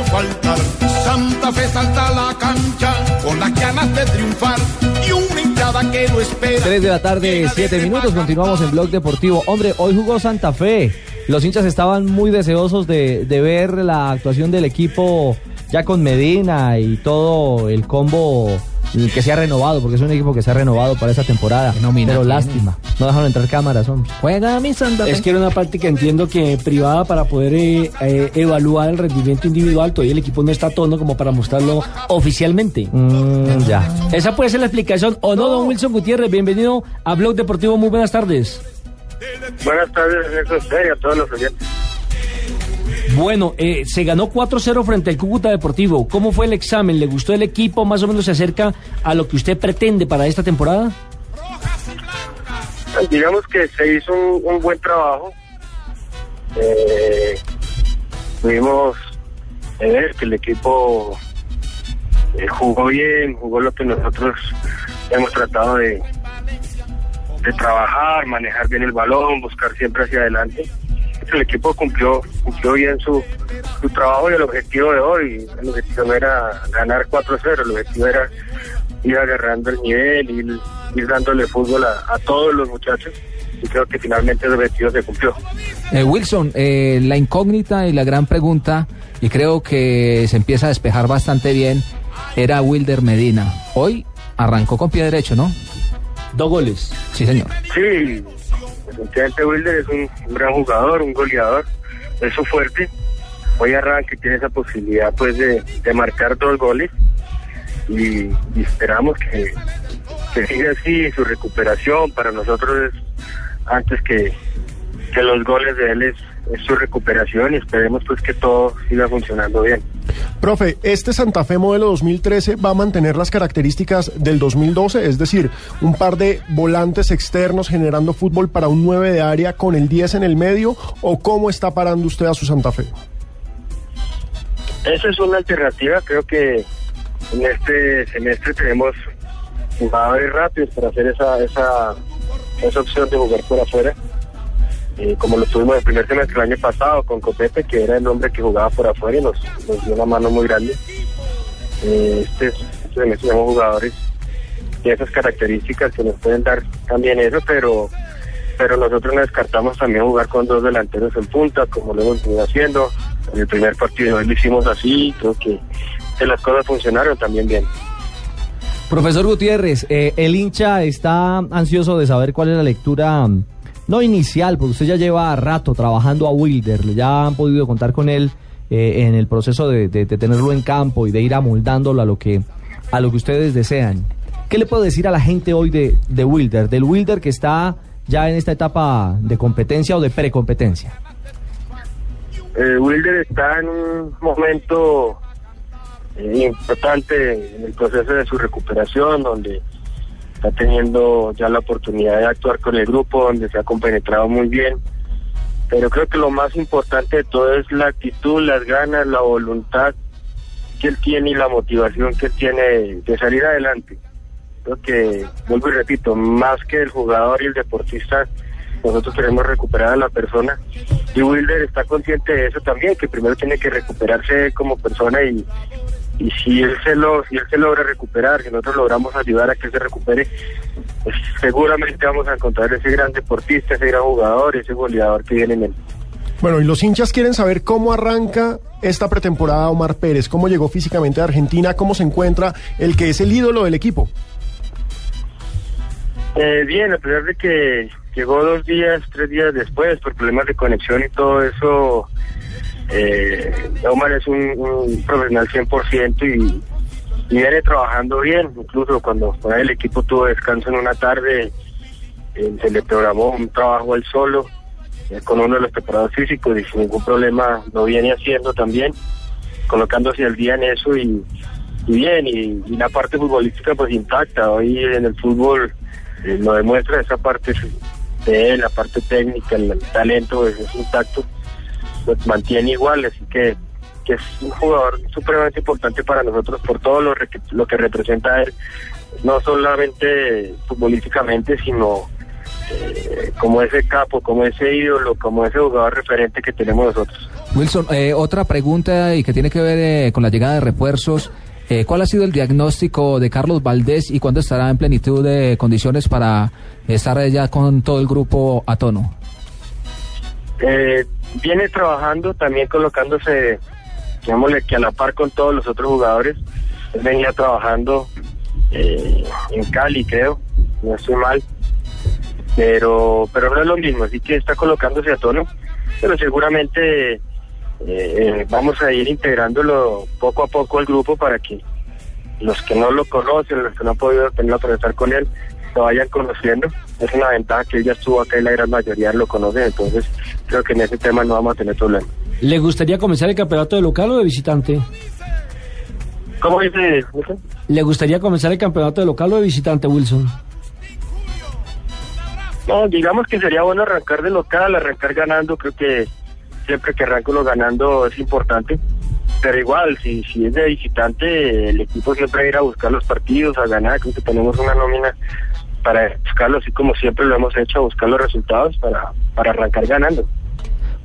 Puede faltar. Santa Fe salta a la cancha. Con las ganas de triunfar. Y una hinchada que lo espera. 3 de la tarde, 7 minutos. Continuamos en Blog Deportivo. Hombre, hoy jugó Santa Fe. Los hinchas estaban muy deseosos de, de ver la actuación del equipo ya con Medina y todo el combo que se ha renovado, porque es un equipo que se ha renovado para esta temporada. Pero lástima, no dejaron entrar cámaras, hombre. Juega mi Santa Es que era una práctica, entiendo que privada para poder eh, eh, evaluar el rendimiento individual. Todavía el equipo no está a tono como para mostrarlo oficialmente. Mm, ya. Esa puede ser la explicación. ¿O no, don Wilson Gutiérrez? Bienvenido a Blog Deportivo. Muy buenas tardes. Buenas tardes, Ernesto y a todos los oyentes. Bueno, eh, se ganó 4-0 frente al Cúcuta Deportivo. ¿Cómo fue el examen? ¿Le gustó el equipo? ¿Más o menos se acerca a lo que usted pretende para esta temporada? Digamos que se hizo un, buen trabajo. Eh, pudimos ver que el equipo eh, jugó bien, jugó lo que nosotros hemos tratado de, de trabajar, manejar bien el balón, buscar siempre hacia adelante el equipo cumplió cumplió bien su, su trabajo y el objetivo de hoy. El objetivo no era ganar 4-0, el objetivo era ir agarrando el nivel, ir, ir dándole fútbol a, a todos los muchachos y creo que finalmente el objetivo se cumplió. Eh, Wilson, eh, la incógnita y la gran pregunta, y creo que se empieza a despejar bastante bien, era Wilder Medina. Hoy arrancó con pie derecho, ¿no? Dos goles. Sí, señor. Sí, definitivamente Wilder es un, gran jugador, un goleador, es su fuerte. Hoy arranca y tiene esa posibilidad pues de, marcar dos goles y, esperamos que, siga así su recuperación. Para nosotros es antes que, que los goles de él es, es su recuperación y esperemos pues que todo siga funcionando bien. Profe, ¿este Santa Fe modelo 2013 va a mantener las características del 2012? Es decir, un par de volantes externos generando fútbol para un 9 de área con el 10 en el medio o cómo está parando usted a su Santa Fe? Esa es una alternativa, creo que en este semestre tenemos jugadores rápidos para hacer esa, esa, esa opción de jugar por afuera. Como lo tuvimos el primer semestre el año pasado con Copete, que era el hombre que jugaba por afuera y nos, nos dio una mano muy grande. Eh, este, este semestre tenemos jugadores de esas características que nos pueden dar también eso, pero pero nosotros no descartamos también jugar con dos delanteros en punta, como lo hemos venido haciendo. En el primer partido lo hicimos así, creo que, las cosas funcionaron también bien. Profesor Gutiérrez, eh, el hincha está ansioso de saber cuál es la lectura, no inicial, porque usted ya lleva rato trabajando a Wilder, ya han podido contar con él eh, en el proceso de, tenerlo en campo y de ir amoldándolo a lo que, a lo que ustedes desean. ¿Qué le puedo decir a la gente hoy de, de Wilder, del Wilder que está ya en esta etapa de competencia o de precompetencia? Eh, Wilder está en un momento eh, importante en el proceso de su recuperación, donde está teniendo ya la oportunidad de actuar con el grupo, donde se ha compenetrado muy bien. Pero creo que lo más importante de todo es la actitud, las ganas, la voluntad que él tiene y la motivación que él tiene de salir adelante. Creo que, vuelvo y repito, más que el jugador y el deportista, nosotros queremos recuperar a la persona. Y Wilder está consciente de eso también, que primero tiene que recuperarse como persona y, y si él se lo, si él se logra recuperar, si nosotros logramos ayudar a que él se recupere, pues seguramente vamos a encontrar ese gran deportista, ese gran jugador, ese goleador que viene en él. Bueno, y los hinchas quieren saber cómo arranca esta pretemporada Omar Pérez, cómo llegó físicamente a Argentina, cómo se encuentra el que es el ídolo del equipo. Eh, bien, a pesar de que llegó dos días, tres días después por problemas de conexión y todo eso, eh, Omar es un, profesional 100% y, y viene trabajando bien. Incluso cuando el equipo tuvo descanso en una tarde, eh, se le programó un trabajo él solo eh, con uno de los preparados físicos y sin ningún problema lo viene haciendo también, colocándose al día en eso y, bien, y, y la parte futbolística pues intacta. Hoy en el fútbol eh, lo demuestra esa parte de él, la parte técnica, el, talento pues, es intacto, lo mantiene igual, así que, que es un jugador supremamente importante para nosotros por todo lo, lo que representa él, no solamente futbolísticamente, sino eh, como ese capo, como ese ídolo, como ese jugador referente que tenemos nosotros. Wilson, eh, otra pregunta y que tiene que ver eh, con la llegada de refuerzos. Eh, ¿Cuál ha sido el diagnóstico de Carlos Valdés y cuándo estará en plenitud de condiciones para estar ya con todo el grupo a tono? Eh, viene trabajando, también colocándose, digámosle que a la par con todos los otros jugadores. Él venía trabajando eh, en Cali, creo, no estoy mal, pero pero no es lo mismo, así que está colocándose a tono, pero seguramente eh, eh, vamos a ir integrándolo poco a poco al grupo para que los que no lo conocen, los que no han podido tener la con él, lo vayan conociendo. Es una ventaja que él ya estuvo acá y la gran mayoría lo conocen, entonces creo que en ese tema no vamos a tener problema. ¿Le gustaría comenzar el campeonato de local o de visitante? ¿Cómo dice? Wilson? ¿Le gustaría comenzar el campeonato de local o de visitante, Wilson? No, digamos que sería bueno arrancar de local, arrancar ganando, creo que siempre que arranco uno ganando es importante. Pero igual, si, si es de visitante, el equipo siempre va a ir a buscar los partidos, a ganar, creo que tenemos una nómina para buscarlo, así como siempre lo hemos hecho, buscar los resultados para, para arrancar ganando.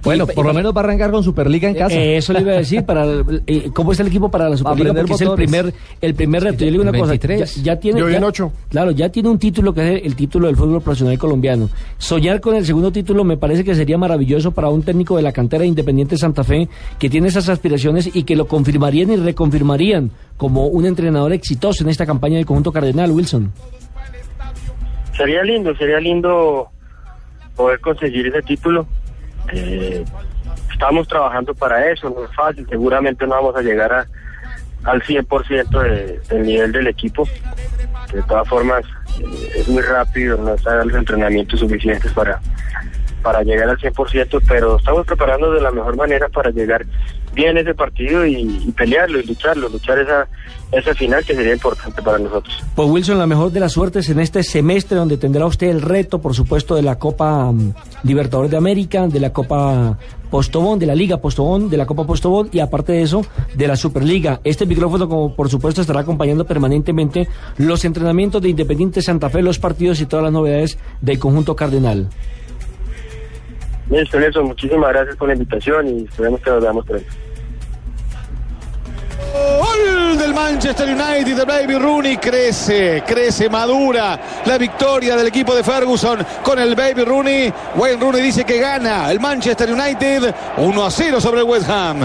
Bueno, por lo menos va a arrancar con Superliga en casa. Eh, eso le iba a decir, para eh, ¿cómo está el equipo para la Superliga? Porque es el primer, el primer reto. Yo le digo una el cosa, 23. ya, ya tiene... Yo ya- en ocho. Claro, ya tiene un título que es el título del fútbol profesional colombiano. Soñar con el segundo título me parece que sería maravilloso para un técnico de la cantera de Independiente Santa Fe que tiene esas aspiraciones y que lo confirmarían y reconfirmarían como un entrenador exitoso en esta campaña del conjunto cardenal, Wilson. Sería lindo, sería lindo poder conseguir ese título. Eh, estamos trabajando para eso, no es fácil, seguramente no vamos a llegar al 100% de, del nivel del equipo. De todas formas, eh, es muy rápido, no están los entrenamientos suficientes para, para llegar al 100%, pero estamos preparando de la mejor manera para llegar bien ese partido y, y pelearlo y lucharlo, luchar esa, esa final que sería importante para nosotros. Pues Wilson, la mejor de las suertes en este semestre donde tendrá usted el reto, por supuesto, de la Copa mm, Libertadores de América, de la Copa Postobón, de la Liga Postobón, de la Copa Postobón y aparte de eso, de la Superliga. Este micrófono, como por supuesto, estará acompañando permanentemente los entrenamientos de Independiente Santa Fe, los partidos y todas las novedades del conjunto cardenal. Listo, Nelson, muchísimas gracias por la invitación y esperemos que nos veamos pronto. Manchester United de Baby Rooney crece, crece, madura la victoria del equipo de Ferguson con el Baby Rooney. Wayne Rooney dice que gana el Manchester United 1 a 0 sobre West Ham.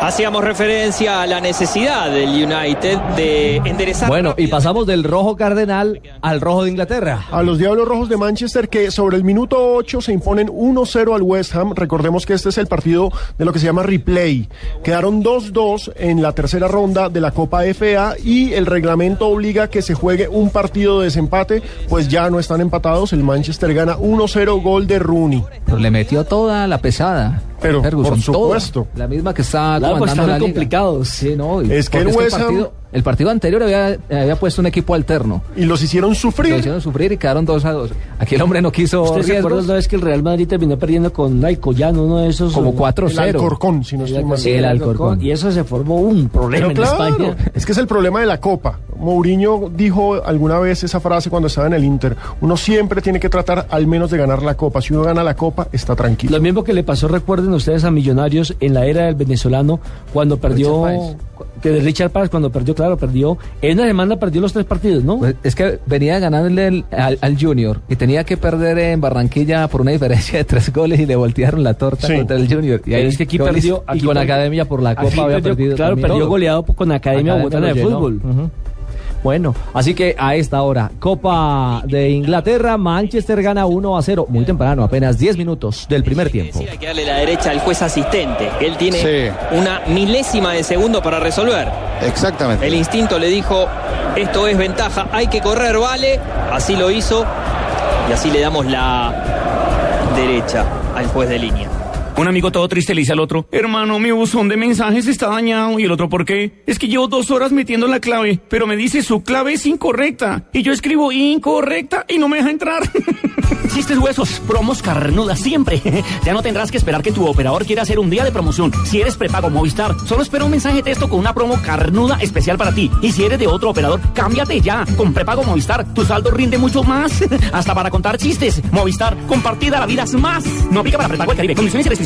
Hacíamos referencia a la necesidad del United de enderezar. Bueno, y pasamos del rojo cardenal al rojo de Inglaterra. A los Diablos Rojos de Manchester que sobre el minuto 8 se imponen 1-0 al West Ham. Recordemos que este es el partido de lo que se llama replay. Quedaron 2-2 en la tercera ronda de la Copa FA y el reglamento obliga que se juegue un partido de desempate, pues ya no están empatados. El Manchester gana 1-0 gol de Rooney. Pero le metió toda la pesada. Pero, Ferguson, por toda. supuesto. La misma que está Claro, pues comandando están la liga. complicados. Sí, no. y- Es que el West Ham- partido, el partido anterior había, había puesto un equipo alterno. Y los hicieron sufrir. Lo hicieron sufrir y quedaron 2 a 2. Aquí el hombre no quiso ¿Usted se acuerda riesgos. una vez que el Real Madrid terminó perdiendo con Alcoyano, uno de esos? Como eh, 4-0. El Alcorcón, si no estoy mal. Sí, El Alcorcón. Y eso se formó un problema Pero en claro, España. es que es el problema de la Copa. Mourinho dijo alguna vez esa frase cuando estaba en el Inter. Uno siempre tiene que tratar al menos de ganar la Copa. Si uno gana la Copa, está tranquilo. Lo mismo que le pasó, recuerden ustedes a Millonarios en la era del venezolano, cuando perdió, Richard que de Richard Páez, cuando perdió, claro, perdió, en una semana perdió los tres partidos, ¿no? Pues es que venía ganándole el- al, al Junior y tenía que perder en Barranquilla por una diferencia de tres goles y le voltearon la torta Sí. contra el Junior. Y Pero es que aquí goles- perdió- y con perdió- Academia por la Copa había perdió- perdido. Claro, perdió todo. goleado con Academia, Academia Bogotana lo de. Fútbol. Ujú. Bueno, así que a esta hora, Copa de Inglaterra, Manchester gana 1 a 0, muy temprano, apenas 10 minutos del primer tiempo. Hay que darle la derecha al juez asistente, que él tiene Sí. una milésima de segundo para resolver. Exactamente. El instinto le dijo, esto es ventaja, hay que correr, vale. Así lo hizo y así le damos la derecha al juez de línea. Un amigo todo triste le dice al otro, hermano, mi buzón de mensajes está dañado. Y el otro, ¿por qué? Es que llevo dos horas metiendo la clave, pero me dice su clave es incorrecta. Y yo escribo incorrecta y no me deja entrar. Chistes huesos, promos carnudas siempre. Ya no tendrás que esperar que tu operador quiera hacer un día de promoción. Si eres prepago Movistar, solo espera un mensaje texto con una promo carnuda especial para ti. Y si eres de otro operador, cámbiate ya. Con prepago Movistar, tu saldo rinde mucho más. Hasta para contar chistes. Movistar, compartida la vida es más. No aplica para prepago el Caribe. Y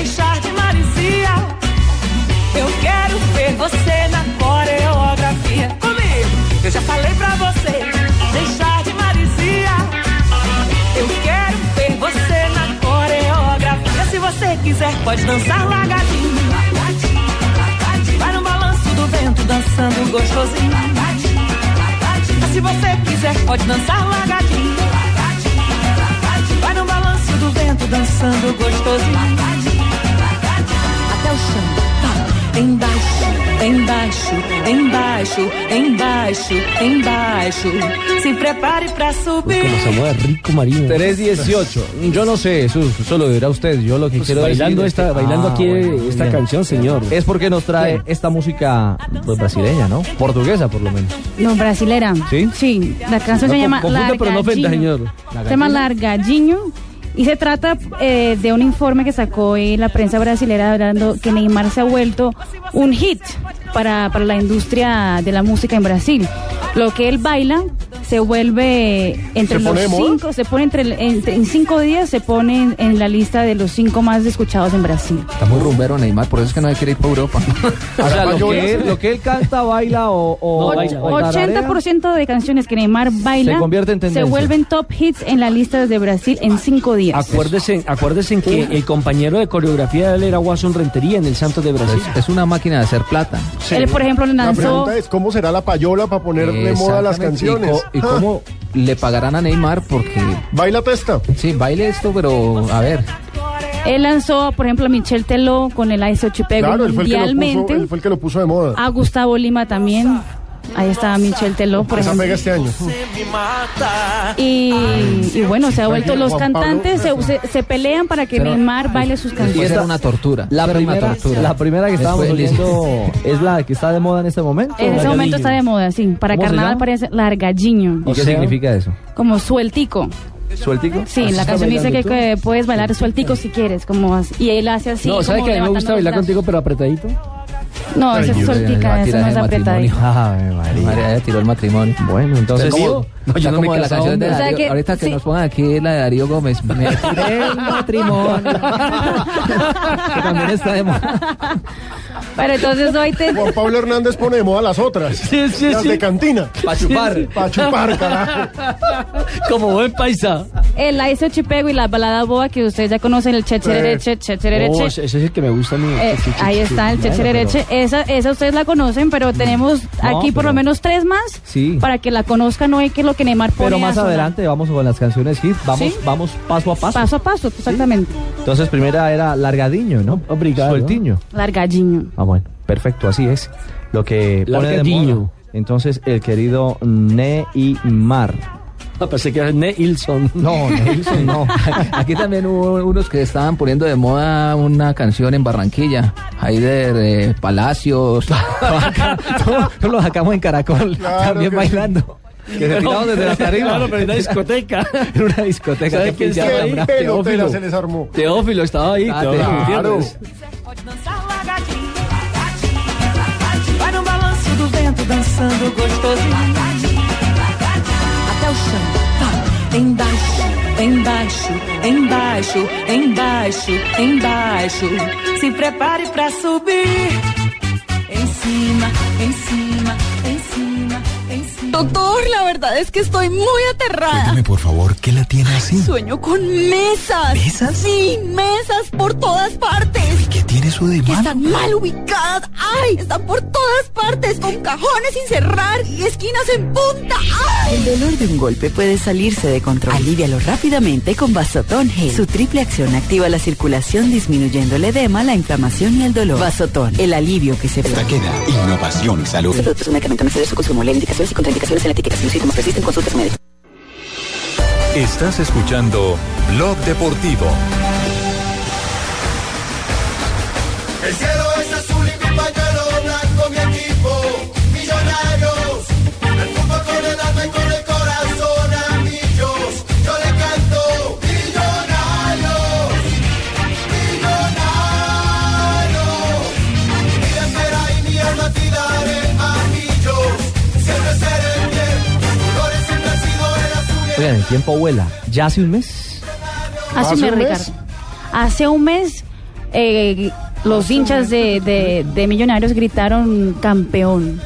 deixar de maricia. Eu quero ver você na coreografia. Comigo! Eu já falei pra você deixar de maricia. Eu quero ver você na coreografia. Se você quiser, pode dançar lagadinho. Vai no balanço do vento, dançando gostosinho. Se você quiser, pode dançar lagadinho. Vai no balanço do vento, dançando gostosinho. Até o chão, tá, embaixo, embaixo, embaixo, embaixo, embaixo. Se prepare para subir. Como se mueve rico Marino. 318. Yo no sé, eso, eso lo dirá usted. Yo lo que Pues quiero bailando decir esta- bailando aquí esta bien. canción, señor. Es porque nos trae esta música pues, brasileña, ¿no? Portuguesa, por lo menos. No, brasilera. ¿Sí? Sí, la canción No se llama confunda, pero no ofenda, señor. Se llama Largadinho. Y se trata eh, de un informe que sacó eh, la prensa brasilera hablando que Neymar se ha vuelto un hit para, para la industria de la música en Brasil. Lo que él baila se vuelve entre ¿Se los cinco, se pone entre, en cinco días se pone en, en la lista de los cinco más escuchados en Brasil. Está muy rumbero Neymar, por eso es que no hay que ir para Europa. O sea, lo que, él, lo que él canta, baila o, o, tararea, 80% de canciones que Neymar baila Se convierte en tendencia. vuelven top hits en la lista de Brasil en cinco días. Acuérdese, acuérdese en que el compañero de coreografía de él era Watson Rentería en el Santos de Brasil. Es, es una máquina de hacer plata. Él, por ejemplo, le La lanzó pregunta es, ¿cómo será la payola para poner de moda las canciones? ¿Y, co- y cómo le pagarán a Neymar? Porque... ¿Baila testa? Sí, baile esto, pero a ver. Él lanzó, por ejemplo, a Michel Teló con el Ice Ocho Pego Claro, él fue, el que lo puso, mundialmente. él fue el que lo puso de moda. A Gustavo Lima también. Ahí está Michel Teló, por Esa ejemplo. este año. Y, y bueno, se ha vuelto. Los cantantes se, se- se pelean para que Pero- Neymar baile sus Después canciones. era una tortura. La Era una primera, tortura. la primera que estábamos Después listo. oyendo es la que está de moda en este momento. En ese momento está de moda, sí. Para ¿Cómo se carnaval llama? parece largalliño. ¿Y qué significa eso? Como sueltico. ¿Sueltico? Sí, ¿Así la canción dice que, puedes bailar sueltico si quieres, como así. Y él hace así. no, ¿sabe como que a mí me levantando gusta los bailar brazos. contigo pero apretadito? No, esa es Le va sueltica, a eso no el es apretadito. matrimonio. Ay, María. María ya tiró el matrimonio. Bueno, entonces... ¿Yo? No, yo no como me de la canción de Darío. que- Ahorita que sí. nos pongan aquí la de Darío Gómez. Me tiré el matrimonio. que también está de moda. Pero entonces hoy te... Juan Pablo Hernández pone de moda las otras. Sí, sí, las sí. de cantina. Pa' chupar. Para chupar, carajo. Como buen paisa. El Ice Chipego y la balada boa que ustedes ya conocen, el checherereche, Oh, checherereche. ese ese es el que me gusta a mí. Eh, Sí, sí, sí, ahí sí. está el Bueno, Esa, esa ustedes la conocen, pero tenemos No, aquí por pero- lo menos tres más Sí. para que la conozcan hoy, que es lo que Neymar pone Pero más adelante vamos con las canciones hit. Vamos, ¿Sí? vamos paso a paso. Paso a paso, exactamente. Entonces, primera era Largadiño, ¿no? Obrigado. Sueltiño. Largalliño. Ah, bueno, perfecto, así es. Lo que pone de Largadiño. moda. Entonces, el querido Neymar. Ah, pensé que era Neilson. No, Nelson no. Aquí también hubo unos que estaban poniendo de moda una canción en Barranquilla. Haider eh, Palacios. Todos lo sacamos en Caracol, Claro también bailando. Que se tiraron desde la tarima. Claro, pero en una discoteca. En una discoteca. ¿Sabe que quién estaba ahí? Teófilo. se les armó. Teófilo estaba ahí. Ah, Teófilo Claro. Vai no balanço do vento, dançando gostosinho. Tá. Embaixo, embaixo, embaixo, embaixo, embaixo. Se prepare pra subir. Em cima, em cima, Doctor, la verdad es que estoy muy aterrada. Cuéntame, por favor, ¿qué la tiene así? Sueño con mesas. ¿Mesas? Sí, mesas por todas partes. ¿Qué tiene eso de Que están mal ubicadas. ¡Ay! Están por todas partes, con cajones sin cerrar y esquinas en punta. ¡Ay! El dolor de un golpe puede salirse de control. Alivialo rápidamente con Vasotón Gel. Su triple acción activa la circulación disminuyendo el edema, la inflamación y el dolor. Vasotón, el alivio que se Taqueda, innovación y salud. Este producto es un medicamento no su consumo. Lee indicaciones y contraindicaciones en la etiqueta. Si los síntomas persisten, consulta a su médico. Estás escuchando Blog Deportivo. El cielo es azul y mi pañuelo Oigan, el tiempo vuela. ¿Ya hace un mes? Hace un mes, Ricardo. Hace un mes, eh, los hinchas de, de- de Millonarios gritaron campeón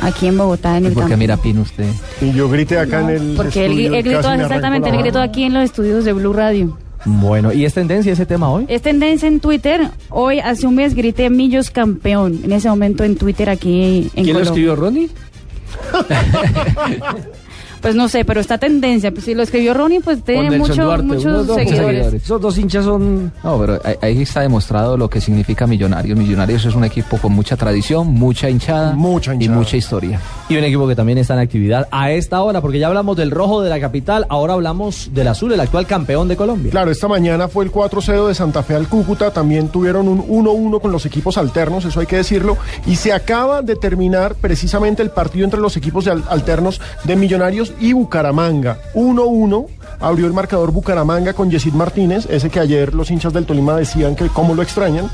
aquí en Bogotá, en el Porque campo. mira, Pino, usted. Y yo grité acá en el. Porque él, estudio él gritó, exactamente, la él gritó aquí en los estudios de Blue Radio. Bueno, ¿y es tendencia ese tema hoy? Es tendencia en Twitter. Hoy, hace un mes, grité Millos campeón. En ese momento en Twitter aquí en ¿Quién lo Colombia. escribió, Ronnie? Pues no sé, pero esta tendencia, pues si lo escribió Ronnie, pues tiene mucho- Duarte, muchos dos seguidores. Esos dos hinchas son... No, pero ahí- ahí está demostrado lo que significa Millonarios. Millonarios es un equipo con mucha tradición, mucha hinchada, y mucha historia. Y un equipo que también está en actividad a esta hora, porque ya hablamos del rojo de la capital, ahora hablamos del azul, el actual campeón de Colombia. Claro, esta mañana fue el 4-0 de Santa Fe al Cúcuta, también tuvieron un 1-1 con los equipos alternos, eso hay que decirlo, y se acaba de terminar precisamente el partido entre los equipos de alternos de Millonarios y Bucaramanga. 1-1, abrió el marcador Bucaramanga con Yesid Martínez, ese que ayer los hinchas del Tolima decían que cómo lo extrañan.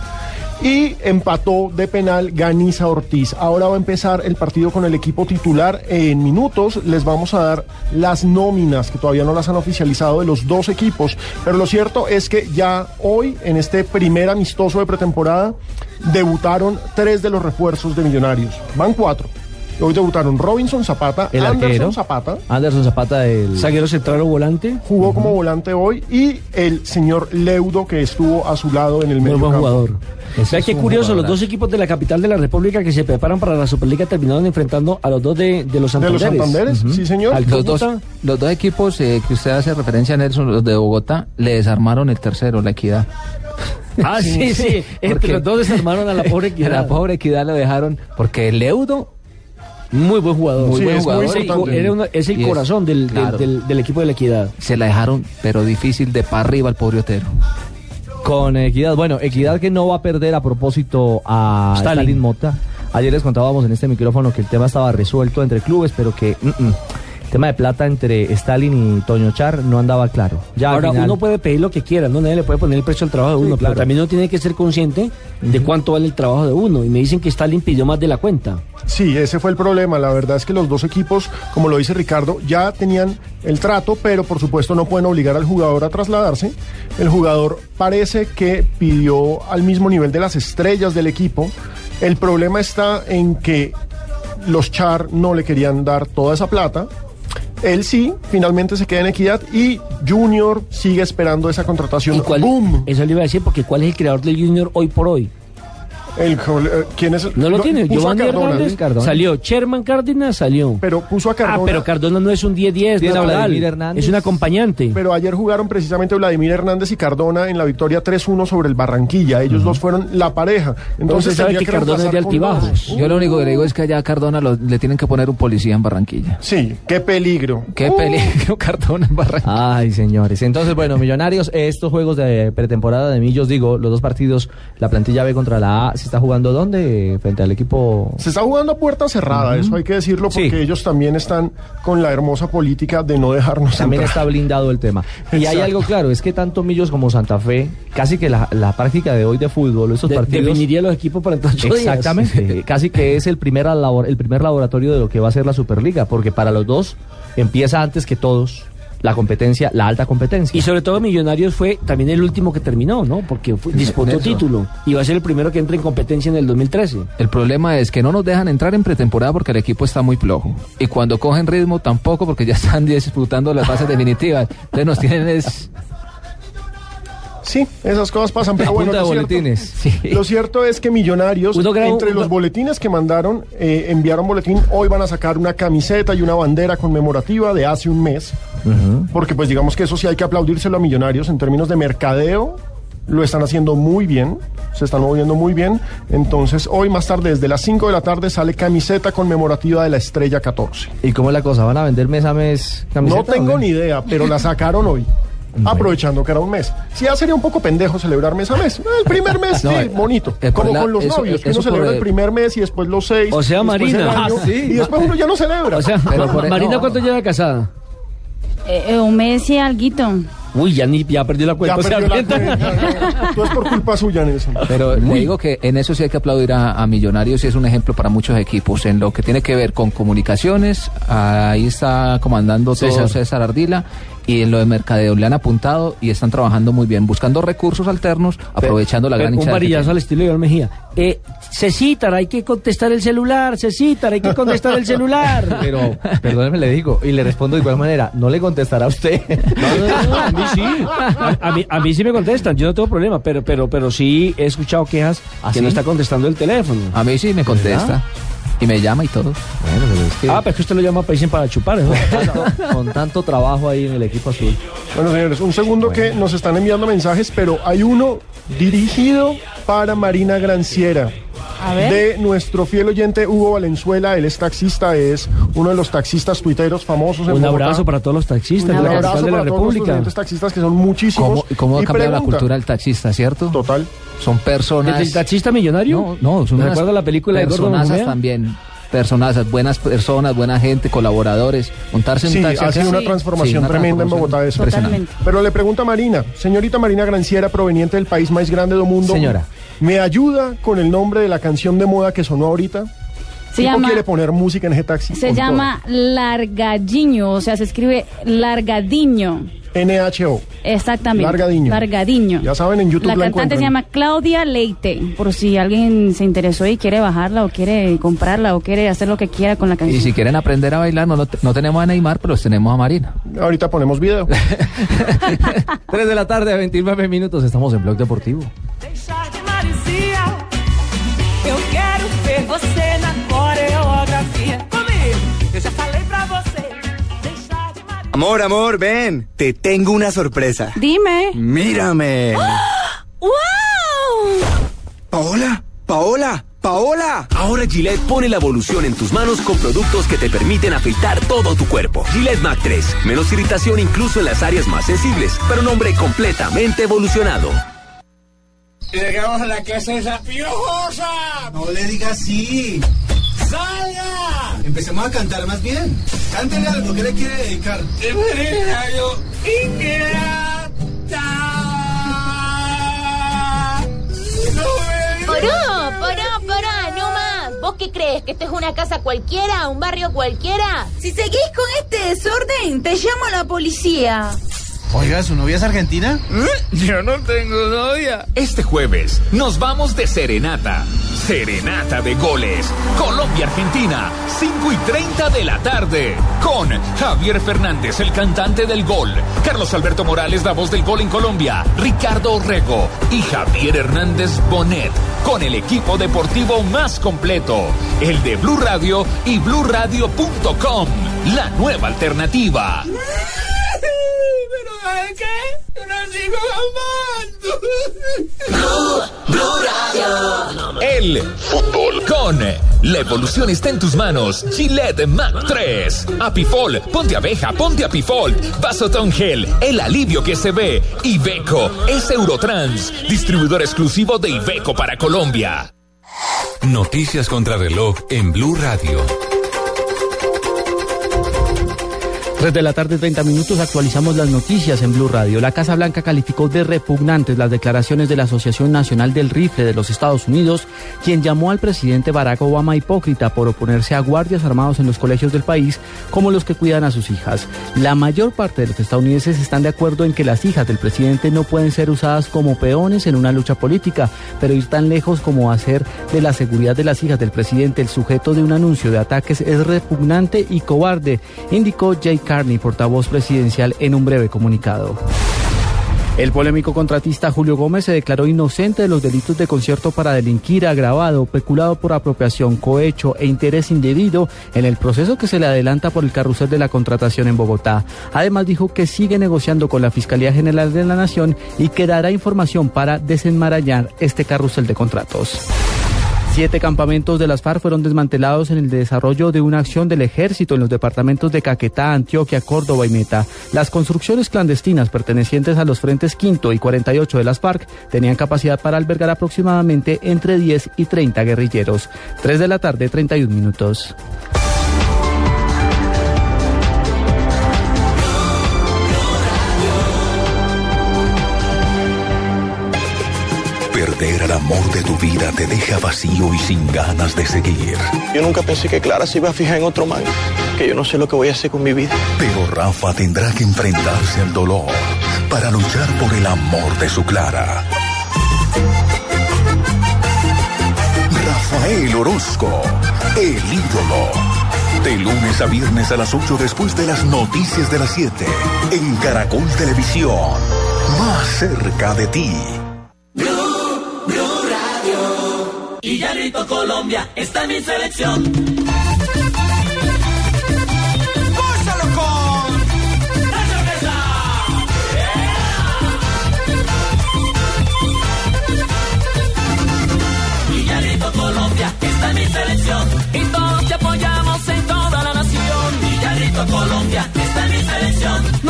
Y empató de penal Ganiza Ortiz. Ahora va a empezar el partido con el equipo titular. En minutos les vamos a dar las nóminas, que todavía no las han oficializado, de los dos equipos. Pero lo cierto es que ya hoy, en este primer amistoso de pretemporada, debutaron tres de los refuerzos de Millonarios. Van cuatro. Hoy debutaron Robinson Zapata, El Anderson arquero. Zapata. Anderson Zapata, el Zaguero central o volante. Jugó como volante hoy y el señor Leudo que estuvo a su lado en el Muy medio buen campo. jugador. Ese Vea es qué curioso, los dos equipos de la capital de la República que se preparan para la Superliga terminaron enfrentando a los dos de, de los De los Santanderes. Santanderes, sí señor. Al Los dos, los dos equipos eh, que usted hace referencia a Nelson, los de Bogotá, le desarmaron el tercero, la equidad. Ah, sí, sí. Entre Porque- los dos desarmaron a la pobre A equidad. la pobre equidad lo dejaron porque el Leudo Muy buen jugador. Muy Sí, buen es muy jugador. importante. Era una- es el Y corazón del, del- claro. del- del equipo de la equidad. se la dejaron, pero difícil de para arriba al pobre Otero. Con Equidad. Bueno, Equidad que no va a perder a propósito a Stalin. Stalin, Mota. Ayer les contábamos en este micrófono que el tema estaba resuelto entre clubes, pero que mm, mm, tema de plata entre Stalin y Toño Char no andaba claro. Ya Ahora, final- uno puede pedir lo que quiera, ¿no? Nadie le puede poner el precio al trabajo de Sí, uno, claro. pero también uno tiene que ser consciente de cuánto vale el trabajo de uno. Y me dicen que Stalin pidió más de la cuenta. Sí, ese fue el problema. La verdad es que los dos equipos, como lo dice Ricardo, ya tenían el trato, pero por supuesto no pueden obligar al jugador a trasladarse. El jugador parece que pidió al mismo nivel de las estrellas del equipo. El problema está en que los Char no le querían dar toda esa plata. Él sí, finalmente se queda en equidad y Junior sigue esperando esa contratación. ¿Y cuál- ¡Boom! Eso le iba a decir, porque ¿cuál es el creador del Junior hoy por hoy? El, eh, ¿Quién es? No lo tiene. Giovanni Cardona. Hernández salió. Sherman Cárdenas salió. Pero puso a Cardona. Ah, pero Cardona no es un 10-10. Tiene a natural. Vladimir Hernández. Es un acompañante. Pero ayer jugaron precisamente Vladimir Hernández y Cardona en la victoria 3-1 sobre el Barranquilla. Ellos dos fueron la pareja. Entonces sabe tendría que Cardona es de altibajos. Yo lo único que le digo es que allá a Cardona lo- le tienen que poner un policía en Barranquilla. Sí, qué peligro. Qué peligro Cardona en Barranquilla. Ay, señores. Entonces, bueno, Millonarios, estos juegos de pretemporada de Millos, digo, los dos partidos, la plantilla B contra la A, ¿se está jugando dónde? Frente al equipo. Se está jugando a puerta cerrada, eso hay que decirlo, porque ellos también están con la hermosa política de no dejarnos También entrar. está blindado el tema. Y hay algo claro, es que tanto Millos como Santa Fe, casi que la, la práctica de hoy de fútbol, esos De- partidos... definiría los equipos para entonces días. Exactamente, casi que es el primer, labor- el primer laboratorio de lo que va a ser la Superliga, porque para los dos empieza antes que todos la competencia, la alta competencia. Y sobre todo Millonarios fue también el último que terminó, ¿no? Porque fue- disputó título y va a ser el primero que entre en competencia en el 2013. El problema es que no nos dejan entrar en pretemporada porque el equipo está muy flojo. Y cuando cogen ritmo tampoco porque ya están disputando las fases definitivas. Entonces nos tienen es... Sí, esas cosas pasan, pero bueno, lo cierto, boletines. lo cierto es que Millonarios, Uno entre uno- los boletines que mandaron, eh, enviaron boletín, hoy van a sacar una camiseta y una bandera conmemorativa de hace un mes, porque pues digamos que eso sí hay que aplaudírselo a Millonarios en términos de mercadeo, lo están haciendo muy bien, se están moviendo muy bien, entonces hoy más tarde, desde las 5 de la tarde, sale camiseta conmemorativa de la Estrella 14. ¿Y cómo es la cosa? ¿Van a vender mes a mes No camisetas? tengo ni idea, pero la sacaron hoy. Aprovechando que era un mes. Si ya sería un poco pendejo celebrar mes a mes. El primer mes, No, sí, eh, bonito. eh, Como la- con los eso- novios, que uno celebra el- el primer mes y después los seis. O sea, Marina. año, Ah, sí. Y después uno ya no celebra. O sea, Pero por- Marina, no. ¿cuánto lleva casada? Eh, eh, un mes y alguito. Uy, ya, ni, ya perdió la Ya cuenta. ¿se perdió la cuenta? Todo es por culpa suya, Nelson. Pero le digo que en eso sí hay que aplaudir a, a Millonarios y es un ejemplo para muchos equipos. En lo que tiene que ver con comunicaciones, ahí está comandando todo César. César, Ardila. Y en lo de mercadeo le han apuntado y están trabajando muy bien, buscando recursos alternos, aprovechando la gran un hinchada que varillazo al estilo de Iván Mejía. Eh, Cecitar, hay que contestar el celular. Cecitar, hay que contestar el celular. Pero, perdóneme, le digo, y le respondo de igual manera, no le contestará a usted. No, no, no, a mí sí. A, a mí, a mí sí me contestan, yo no tengo problema, pero, pero, pero sí he escuchado quejas ¿Ah, que sí? no está contestando el teléfono. A mí sí me contesta. Y me llama y todo. Bueno, pero es que Ah, pero es que usted lo llama para para chupar. ¿no? con tanto trabajo ahí en el equipo azul. Bueno, señores, un segundo que nos están enviando mensajes, pero hay uno dirigido para Marina Granciera. A ver. De nuestro fiel oyente Hugo Valenzuela, él es taxista, es uno de los taxistas tuiteros famosos en Un Bogotá. abrazo para todos los taxistas Un de la abrazo capital de la para todos los República. taxistas que son muchísimos. ¿Cómo, cómo Y ha cambiado la cultura del taxista, cierto? Total. Son personas... ¿El taxista millonario? No, no, son ¿Me unas la película de Gordo también. Personas, buenas personas, buena gente, colaboradores. Montarse en Sí, un taxi ha acá- sido una Sí. transformación Sí, una tremenda en transformación Bogotá. eso. impresionante. Pero le pregunta a Marina, señorita Marina Granciera, proveniente del país más grande del mundo. Señora. ¿Me ayuda con el nombre de la canción de moda que sonó ahorita? Se llama- quiere poner música en ese taxi. Se llama Largadiño, o sea, se escribe Largadiño. NHO. Exactamente. Largadiño. Largadiño. Ya saben, en YouTube La la, cantante se llama Claudia Leite, por si alguien se interesó y quiere bajarla o quiere comprarla o quiere hacer lo que quiera con la Y canción. si quieren aprender a bailar, no, no tenemos a Neymar, pero los tenemos a Marina. Ahorita ponemos video. 3 de la tarde, 29 minutos, estamos en Blog Deportivo. Deixar de Maricia. Eu quero Amor, amor, ven. Te tengo una sorpresa. Dime. Mírame. ¡Wow! Paola, Paola, Paola. Ahora Gillette pone la evolución en tus manos con productos que te permiten afeitar todo tu cuerpo. Gillette Mac 3. Menos irritación incluso en las áreas más sensibles, pero un hombre completamente evolucionado. Llegamos a la casa esa piojosa. No le digas sí. ¡Salga! Empecemos a cantar más bien. Cántele algo, ¿qué le quiere dedicar? yo Poró, poró, poró, no más. ¿Vos qué crees? ¿Que esto es una casa cualquiera? ¿Un barrio cualquiera? Si seguís con este desorden, te llamo a la policía. Oiga, ¿su novia es argentina? Yo no tengo novia. Este jueves nos vamos de serenata. Serenata de goles. Colombia-Argentina, 5 y 30 de la tarde. Con Javier Fernández, el cantante del gol. Carlos Alberto Morales, la voz del gol en Colombia. Ricardo Orrego y Javier Hernández Bonet. Con el equipo deportivo más completo. El de Blue Radio y BlueRadio.com. La nueva alternativa. ¿Pero qué? Yo no sigo amando. El fútbol con la evolución está en tus manos. Gillette Mac 3. Apifol, ponte abeja, ponte Apifol. Vasotón Gel, el alivio que se ve. Ibeco es Eurotrans, distribuidor exclusivo de Ibeco para Colombia. Noticias contra reloj en Blue Radio. 3 de la tarde, 30 minutos, actualizamos las noticias en Blue Radio. La Casa Blanca calificó de repugnantes las declaraciones de la Asociación Nacional del Rifle de los Estados Unidos, quien llamó al presidente Barack Obama hipócrita por oponerse a guardias armados en los colegios del país, como los que cuidan a sus hijas. La mayor parte de los estadounidenses están de acuerdo en que las hijas del presidente no pueden ser usadas como peones en una lucha política, pero ir tan lejos como hacer de la seguridad de las hijas del presidente el sujeto de un anuncio de ataques es repugnante y cobarde, indicó Jay Carney, portavoz presidencial, en un breve comunicado. El polémico contratista Julio Gómez se declaró inocente de los delitos de concierto para delinquir, agravado, peculado por apropiación, cohecho e interés indebido en el proceso que se le adelanta por el carrusel de la contratación en Bogotá. Además dijo que sigue negociando con la Fiscalía General de la Nación y que dará información para desenmarañar este carrusel de contratos. Siete campamentos de las FARC fueron desmantelados en el desarrollo de una acción del ejército en los departamentos de Caquetá, Antioquia, Córdoba y Meta. Las construcciones clandestinas pertenecientes a los frentes quinto y 48 de las FARC tenían capacidad para albergar aproximadamente entre 10 y 30 guerrilleros. 3 de la tarde, 31 minutos. Perder al amor de tu vida te deja vacío y sin ganas de seguir. Yo nunca pensé que Clara se iba a fijar en otro man, que yo no sé lo que voy a hacer con mi vida. Pero Rafa tendrá que enfrentarse al dolor para luchar por el amor de su Clara. Rafael Orozco, el ídolo. De lunes a viernes a las 8 después de las noticias de las 7. En Caracol Televisión. Más cerca de ti. Y Colombia, esta es mi selección. ¡Gózalo con! ¡La cerveza! Y ya grito Colombia, esta es mi selección. Y todos te apoyamos en toda la nación. Y Colombia, esta es mi selección.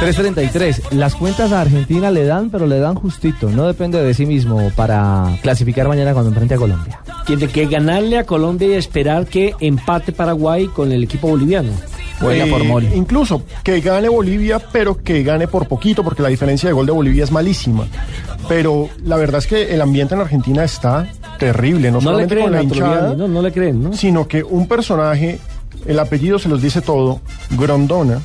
333. Las cuentas a Argentina le dan, pero le dan justito. No depende de sí mismo para clasificar mañana cuando enfrente a Colombia. Tiene que ganarle a Colombia y esperar que empate Paraguay con el equipo boliviano. Eh, Incluso que gane Bolivia, pero que gane por poquito, porque la diferencia de gol de Bolivia es malísima. Pero la verdad es que el ambiente en Argentina está terrible, no, No le solamente creen con la hinchada, no, no le creen, ¿no? sino que un personaje, el apellido se los dice todo, Grondona.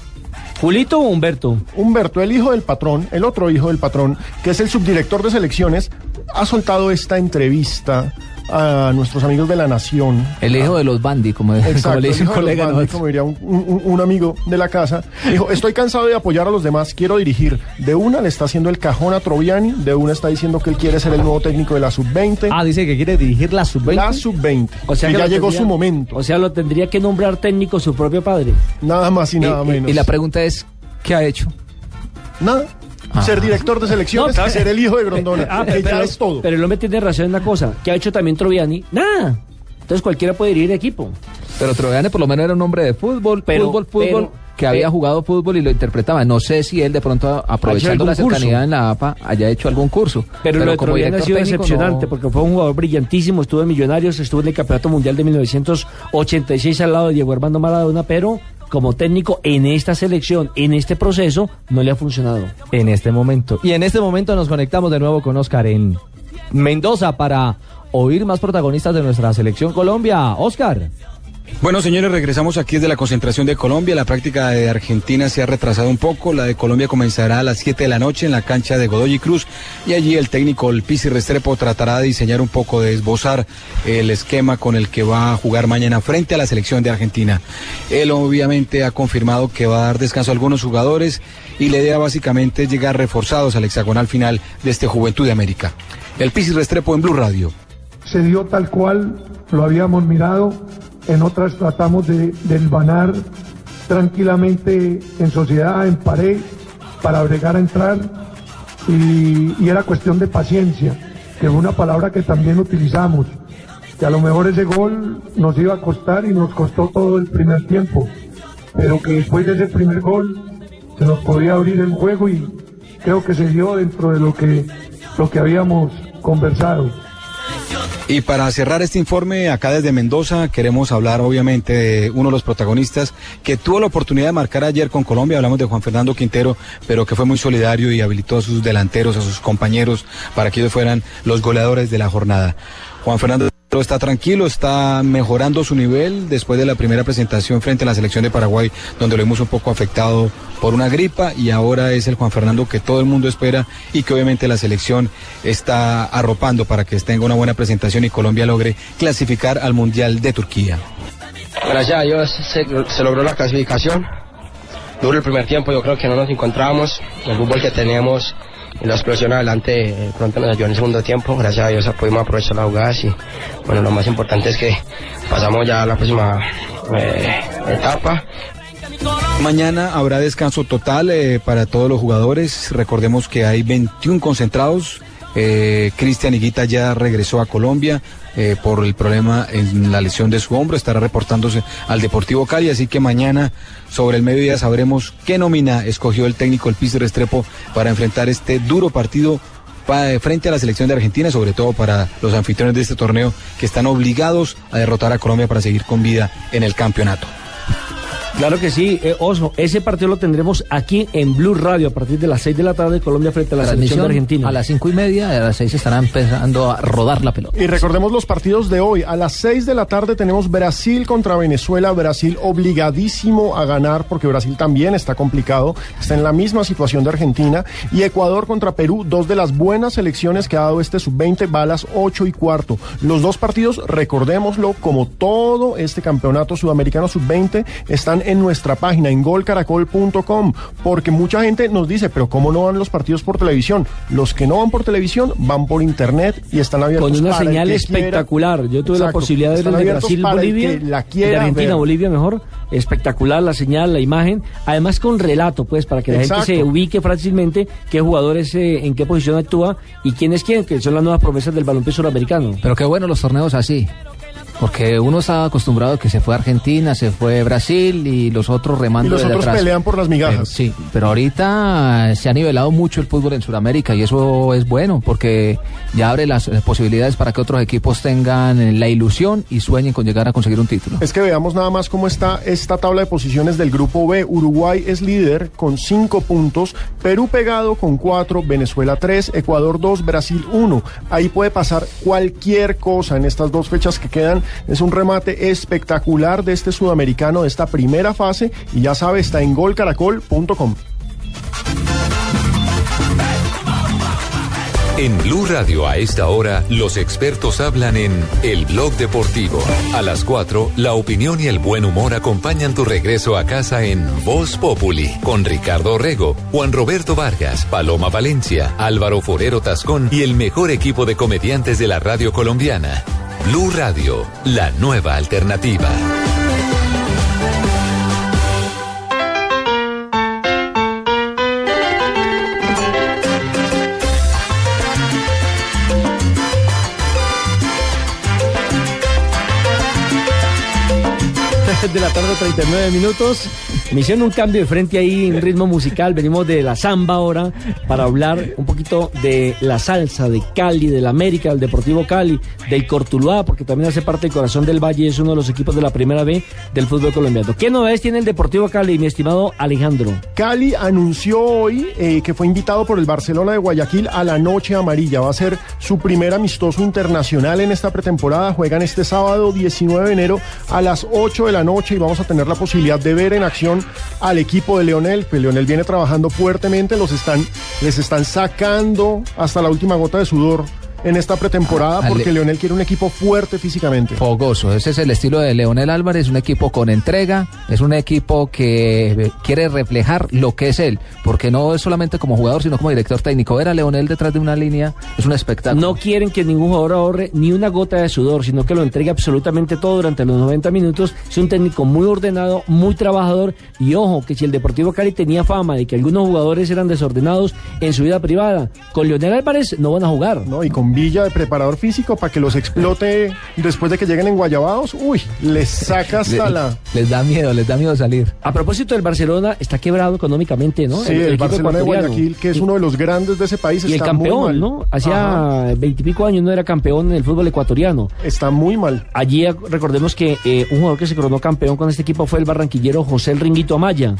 ¿Julito o Humberto? Humberto, el hijo del patrón, el otro hijo del patrón, que es el subdirector de selecciones, ha soltado esta entrevista a nuestros amigos de la Nación. El hijo de los Bandi, como, como le dice el un hijo de los colega. Bandi, como diría un, un- un amigo de la casa, dijo, estoy cansado de apoyar a los demás, quiero dirigir. De una le está haciendo el cajón a Troviani, de una está diciendo que él quiere ser el nuevo técnico de la sub-20. Ah, dice que quiere dirigir la sub-20. La sub-20. O sea que que ya llegó tendría- su momento. O sea, lo tendría que nombrar técnico su propio padre. Nada más y nada Y- menos. Y la pregunta es, ¿qué ha hecho? Nada. Ah. Ser director de selecciones No, y ser el hijo de Grondona. Ah, que ya pero, es todo. pero el hombre tiene razón en una cosa. ¿Qué ha hecho también Troviani? Nada. Entonces cualquiera puede dirigir equipo. Pero Troviani por lo menos era un hombre de fútbol, Pero- fútbol, fútbol, pero- que había jugado fútbol y lo interpretaba. No sé si él de pronto, aprovechando la cercanía curso. en la APA, haya hecho algún curso. Pero, lo de como Troviani ha sido decepcionante no- porque fue un jugador brillantísimo, estuvo en Millonarios, estuvo en el Campeonato Mundial de 1986 al lado de Diego Armando Maradona, pero como técnico en esta selección, en este proceso, no le ha funcionado. en este momento. Y en este momento nos conectamos de nuevo con Oscar en Mendoza para oír más protagonistas de nuestra selección Colombia. Oscar. Bueno, señores, regresamos aquí desde la concentración de Colombia. La práctica de Argentina se ha retrasado un poco. La de Colombia comenzará a las 7 de la noche en la cancha de Godoy Cruz. Y allí el técnico, el Pizzi Restrepo, tratará de diseñar un poco, de esbozar el esquema con el que va a jugar mañana frente a la selección de Argentina. Él obviamente ha confirmado que va a dar descanso a algunos jugadores y la idea básicamente es llegar reforzados al hexagonal final de este Juventud de América. El Pizzi Restrepo en Blue Radio. se dio tal cual lo habíamos mirado, en otras tratamos de, hilvanar tranquilamente en sociedad, en pared, para bregar a entrar, y, era cuestión de paciencia, que fue una palabra que también utilizamos, que a lo mejor ese gol nos iba a costar y nos costó todo el primer tiempo, pero que después de ese primer gol se nos podía abrir el juego y creo que se dio dentro de lo que, lo que habíamos conversado. Y para cerrar este informe, acá desde Mendoza, queremos hablar obviamente de uno de los protagonistas que tuvo la oportunidad de marcar ayer con Colombia. Hablamos de Juan Fernando Quintero, pero que fue muy solidario y habilitó a sus delanteros, a sus compañeros, para que ellos fueran los goleadores de la jornada. Juan Fernando está tranquilo, está mejorando su nivel después de la primera presentación frente a la selección de Paraguay, donde lo vimos un poco afectado por una gripa y ahora es el Juan Fernando que todo el mundo espera y que obviamente la selección está arropando para que tenga una buena presentación y Colombia logre clasificar al Mundial de Turquía. Gracias a Dios se, logró la clasificación. Duro el primer tiempo, yo creo que no nos encontramos. El fútbol que teníamos y la explosión adelante eh, pronto nos ayudó en el segundo tiempo. Gracias a Dios pudimos aprovechar las jugadas y bueno, lo más importante es que pasamos ya a la próxima eh, etapa. Mañana habrá descanso total eh, para todos los jugadores. Recordemos que hay 21 concentrados. Eh, Cristian Higuita ya regresó a Colombia eh, por el problema en la lesión de su hombro. Estará reportándose al Deportivo Cali. Así que mañana, sobre el mediodía, sabremos qué nómina escogió el técnico el Piso Restrepo para enfrentar este duro partido pa- frente a la selección de Argentina, sobre todo para los anfitriones de este torneo que están obligados a derrotar a Colombia para seguir con vida en el campeonato. Claro que sí, eh, Oso. Ese partido lo tendremos aquí en Blue Radio a partir de las 6 de la tarde, Colombia frente a la selección de Argentina. a las cinco y media, a las seis estará empezando a rodar la pelota. Y recordemos los partidos de hoy. A las 6 de la tarde tenemos Brasil contra Venezuela. Brasil obligadísimo a ganar porque Brasil también está complicado. Está en la misma situación de Argentina. Y Ecuador contra Perú, dos de las buenas selecciones que ha dado este sub-20, va a las 8 y cuarto. Los dos partidos, recordémoslo, como todo este campeonato sudamericano sub-20, están en nuestra página, en golcaracol.com, porque mucha gente nos dice, pero ¿cómo no van los partidos por televisión? Los que no van por televisión van por internet y están abiertos Con una para el señal que espectacular. Yo tuve la posibilidad de ver el de Brasil, Bolivia, que la de Argentina, ver. Bolivia mejor. Espectacular la señal, la imagen. Además con relato, pues, para que la Exacto. gente se ubique fácilmente qué jugadores eh, en qué posición actúa y quién es quién, que son las nuevas promesas del balompié suramericano. Pero qué bueno los torneos así. Porque uno estaba acostumbrado a que se fue a Argentina, se fue Brasil y los otros remando Y los desde otros atrás. pelean por las migajas. Sí, pero ahorita se ha nivelado mucho el fútbol en Sudamérica y eso es bueno porque ya abre las posibilidades para que otros equipos tengan la ilusión y sueñen con llegar a conseguir un título. Es que veamos nada más cómo está esta tabla de posiciones del grupo B. Uruguay es líder con cinco puntos, Perú pegado con cuatro, Venezuela tres, Ecuador dos, Brasil uno. Ahí puede pasar cualquier cosa en estas dos fechas que quedan. Es un remate espectacular de este sudamericano de esta primera fase y ya sabe, está en golcaracol.com. En Blue Radio a esta hora, los expertos hablan en El Blog Deportivo. A las 4, la opinión y el buen humor acompañan tu regreso a casa en Voz Populi, con Ricardo Rego, Juan Roberto Vargas, Paloma Valencia, Álvaro Forero Tascón y el mejor equipo de comediantes de la radio colombiana. Blue Radio, la nueva alternativa. de la tarde, 39 minutos. Me hicieron un cambio de frente ahí en ritmo musical. Venimos de la samba ahora para hablar un poquito de la salsa, de Cali, del América, del Deportivo Cali, del Cortuluá, porque también hace parte del corazón del Valle, es uno de los equipos de la primera B del fútbol colombiano. ¿Qué novedades tiene el Deportivo Cali, mi estimado Alejandro? Cali anunció hoy eh, que fue invitado por el Barcelona de Guayaquil a la Noche Amarilla. Va a ser su primer amistoso internacional en esta pretemporada. Juegan este sábado 19 de enero a las 8 de la noche y vamos a tener la posibilidad de ver en acción al equipo de Leonel. Pues Leonel viene trabajando fuertemente, los están, les están sacando hasta la última gota de sudor en esta pretemporada porque Leonel quiere un equipo fuerte físicamente. Fogoso, ese es el estilo de Leonel Álvarez, un equipo con entrega, es un equipo que quiere reflejar lo que es él, porque no es solamente como jugador, sino como director técnico. Ver a Leonel detrás de una línea es un espectáculo. No quieren que ningún jugador ahorre ni una gota de sudor, sino que lo entregue absolutamente todo durante los 90 minutos. Es un técnico muy ordenado, muy trabajador. Y ojo, que si el Deportivo Cali tenía fama de que algunos jugadores eran desordenados en su vida privada, con Leonel Álvarez no van a jugar. ¿no? Y con Villa de preparador físico para que los explote después de que lleguen en Guayabados, uy, les saca hasta la... Les da miedo, les da miedo salir. A propósito del Barcelona, está quebrado económicamente, ¿no? Sí, el, equipo Barcelona de ecuatoriano. Guayaquil, que es uno de los grandes de ese país, Y el muy campeón, mal. ¿no? Hacía veintipico años no era campeón en el fútbol ecuatoriano. Está muy mal. Allí recordemos que eh, un jugador que se coronó campeón con este equipo fue el barranquillero José El Ringuito Amaya,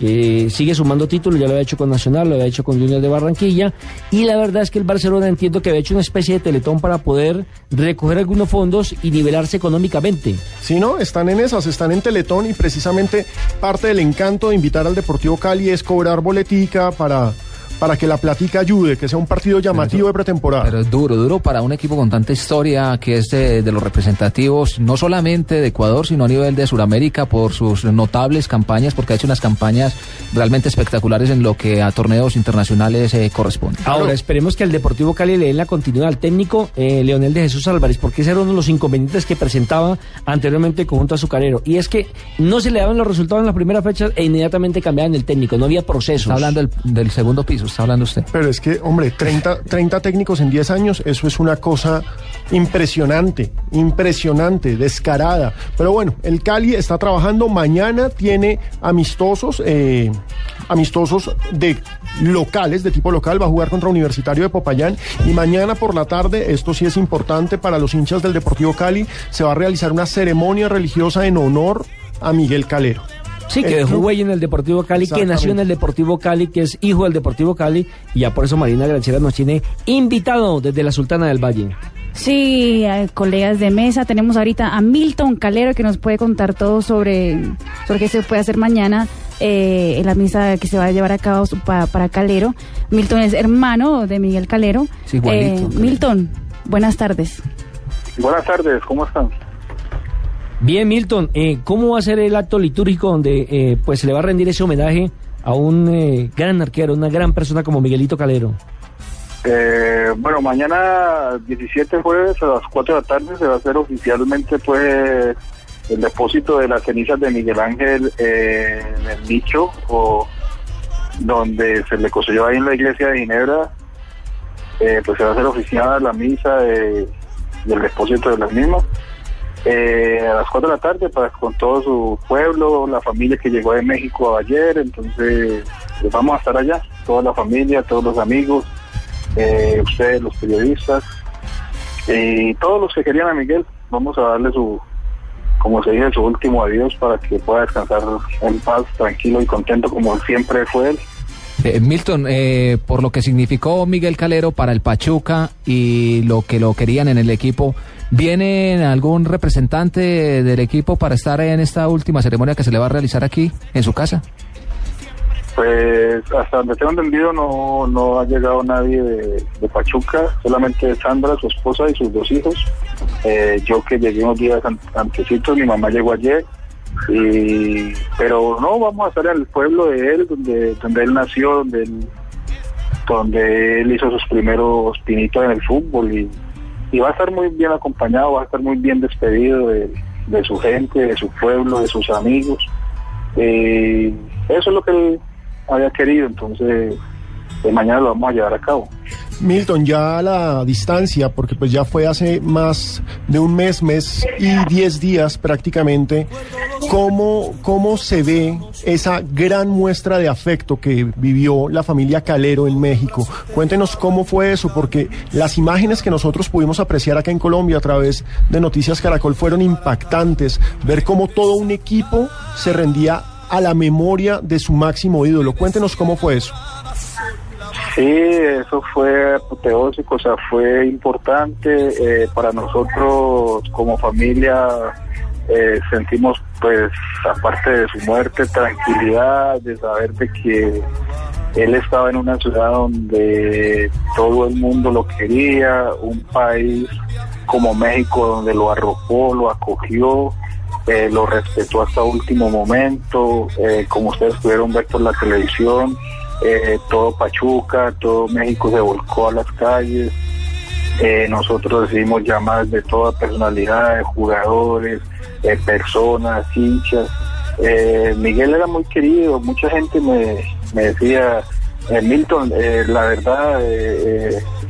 que sigue sumando títulos, ya lo había hecho con Nacional, lo había hecho con Junior de Barranquilla, y la verdad es que el Barcelona entiendo que había hecho una especie de teletón para poder recoger algunos fondos y nivelarse económicamente. Sí, no, están en esas, están en Teletón y precisamente parte del encanto de invitar al Deportivo Cali es cobrar boletica para, para que la platica ayude, que sea un partido llamativo de pretemporada. Pero es duro, duro para un equipo con tanta historia que es de, de los representativos, no solamente de Ecuador, sino a nivel de Sudamérica por sus notables campañas, porque ha hecho unas campañas realmente espectaculares en lo que a torneos internacionales eh, corresponde. Ahora, esperemos que al Deportivo Cali le den la continuidad al técnico eh, Leonel de Jesús Álvarez, porque ese era uno de los inconvenientes que presentaba anteriormente el conjunto azucarero. Y es que no se le daban los resultados en la primera fecha e inmediatamente cambiaban el técnico, no había procesos. Está hablando del, del segundo piso, está hablando usted. Pero es que, hombre, 30, 30 técnicos en 10 años, eso es una cosa impresionante, impresionante, descarada. Pero bueno, el Cali está trabajando, mañana tiene amistosos, eh, amistosos de locales, de tipo local, va a jugar contra Universitario de Popayán y mañana por la tarde, esto sí es importante para los hinchas del Deportivo Cali, se va a realizar una ceremonia religiosa en honor a Miguel Calero. Sí, que dejó huella en el Deportivo Cali, que nació en el Deportivo Cali, que es hijo del Deportivo Cali, y ya por eso Marina Granciera nos tiene invitado desde la Sultana del Valle. Sí, eh, colegas de mesa, tenemos ahorita a Milton Calero que nos puede contar todo sobre, sobre qué se puede hacer mañana eh, en la misa que se va a llevar a cabo para Calero. Milton es hermano de Miguel Calero. Sí, igualito, Eh, Calero. Milton, buenas tardes. Buenas tardes, ¿cómo están? Bien, Milton, eh, ¿cómo va a ser el acto litúrgico donde eh, pues se le va a rendir ese homenaje a un eh, gran arquero, una gran persona como Miguelito Calero? Eh, bueno, mañana 17 jueves a las 4 de la tarde se va a hacer oficialmente pues el depósito de las cenizas de Miguel Ángel eh, en el nicho o donde se le construyó ahí en la iglesia de Ginebra. Pues se va a hacer oficial la misa de- del depósito de las mismas. Eh, a las 4 de la tarde para con todo su pueblo, la familia que llegó de México ayer, entonces pues, vamos a estar allá, toda la familia, todos los amigos, eh, ustedes, los periodistas, y todos los que querían a Miguel, vamos a darle su, como se dice, su último adiós para que pueda descansar en paz, tranquilo y contento como siempre fue él. Eh, Milton, eh, por lo que significó Miguel Calero para el Pachuca y lo que lo querían en el equipo, ¿viene algún representante del equipo para estar en esta última ceremonia que se le va a realizar aquí, en su casa? Pues hasta donde tengo entendido no, no ha llegado nadie de, Pachuca, solamente Sandra, su esposa y sus dos hijos. Eh, yo que llegué unos días an- antecitos, mi mamá llegó ayer, y, pero no, vamos a estar en el pueblo de él, donde, donde él nació, donde él, donde él hizo sus primeros pinitos en el fútbol y, y va a estar muy bien acompañado, va a estar muy bien despedido de, de su gente, de su pueblo, de sus amigos. Eh, eso es lo que él había querido, entonces eh, mañana lo vamos a llevar a cabo. Milton, ya la distancia, porque pues ya fue hace más de un mes, mes y diez días prácticamente, ¿cómo, cómo se ve esa gran muestra de afecto que vivió la familia Calero en México? Cuéntenos cómo fue eso, porque las imágenes que nosotros pudimos apreciar acá en Colombia a través de Noticias Caracol fueron impactantes. Ver cómo todo un equipo se rendía a la memoria de su máximo ídolo. Cuéntenos cómo fue eso. Sí, eso fue apoteósico, o sea, fue importante eh, para nosotros como familia. eh, sentimos, pues, aparte de su muerte, tranquilidad de saber de que él estaba en una ciudad donde todo el mundo lo quería, un país como México donde lo arropó, lo acogió, eh, lo respetó hasta último momento, eh, como ustedes pudieron ver por la televisión, eh, todo Pachuca, todo México se volcó a las calles, eh, nosotros recibimos llamadas de toda personalidad, de jugadores, personas, hinchas. Eh, Miguel era muy querido, mucha gente me, me decía, eh, Milton, eh, la verdad,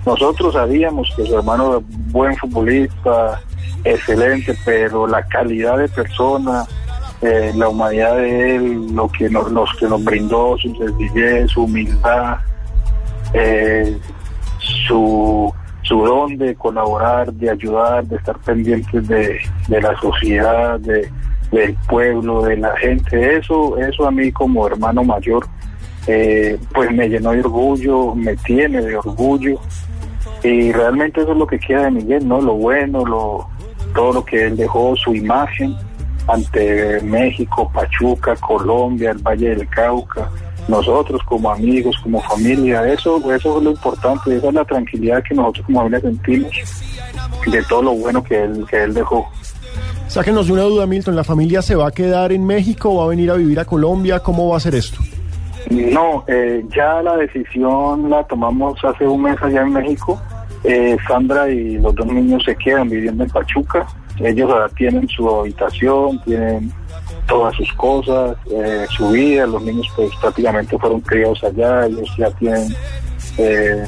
nosotros sabíamos que su hermano era buen futbolista, excelente, pero la calidad de persona, eh, la humanidad de él, lo que nos, los que nos brindó, su sencillez, su humildad, eh, su, su don de colaborar, de ayudar, de estar pendientes de, de la sociedad, de, del pueblo, de la gente. Eso, eso a mí como hermano mayor, eh, pues me llenó de orgullo, me tiene de orgullo. Y realmente eso es lo que queda de Miguel, ¿no? Lo bueno, lo, todo lo que él dejó, su imagen ante México, Pachuca, Colombia, el Valle del Cauca, nosotros como amigos, como familia, eso, eso es lo importante, esa es la tranquilidad que nosotros como familia sentimos de todo lo bueno que él, que él dejó. Sáquenos de una duda, Milton. ¿La familia se va a quedar en México o va a venir a vivir a Colombia? ¿Cómo va a ser esto? No, eh, ya la decisión la tomamos hace un mes allá en México. Eh, Sandra y los dos niños se quedan viviendo en Pachuca. Ellos ahora tienen su habitación, tienen todas sus cosas, eh, su vida. Los niños pues prácticamente fueron criados allá. Ellos ya tienen eh,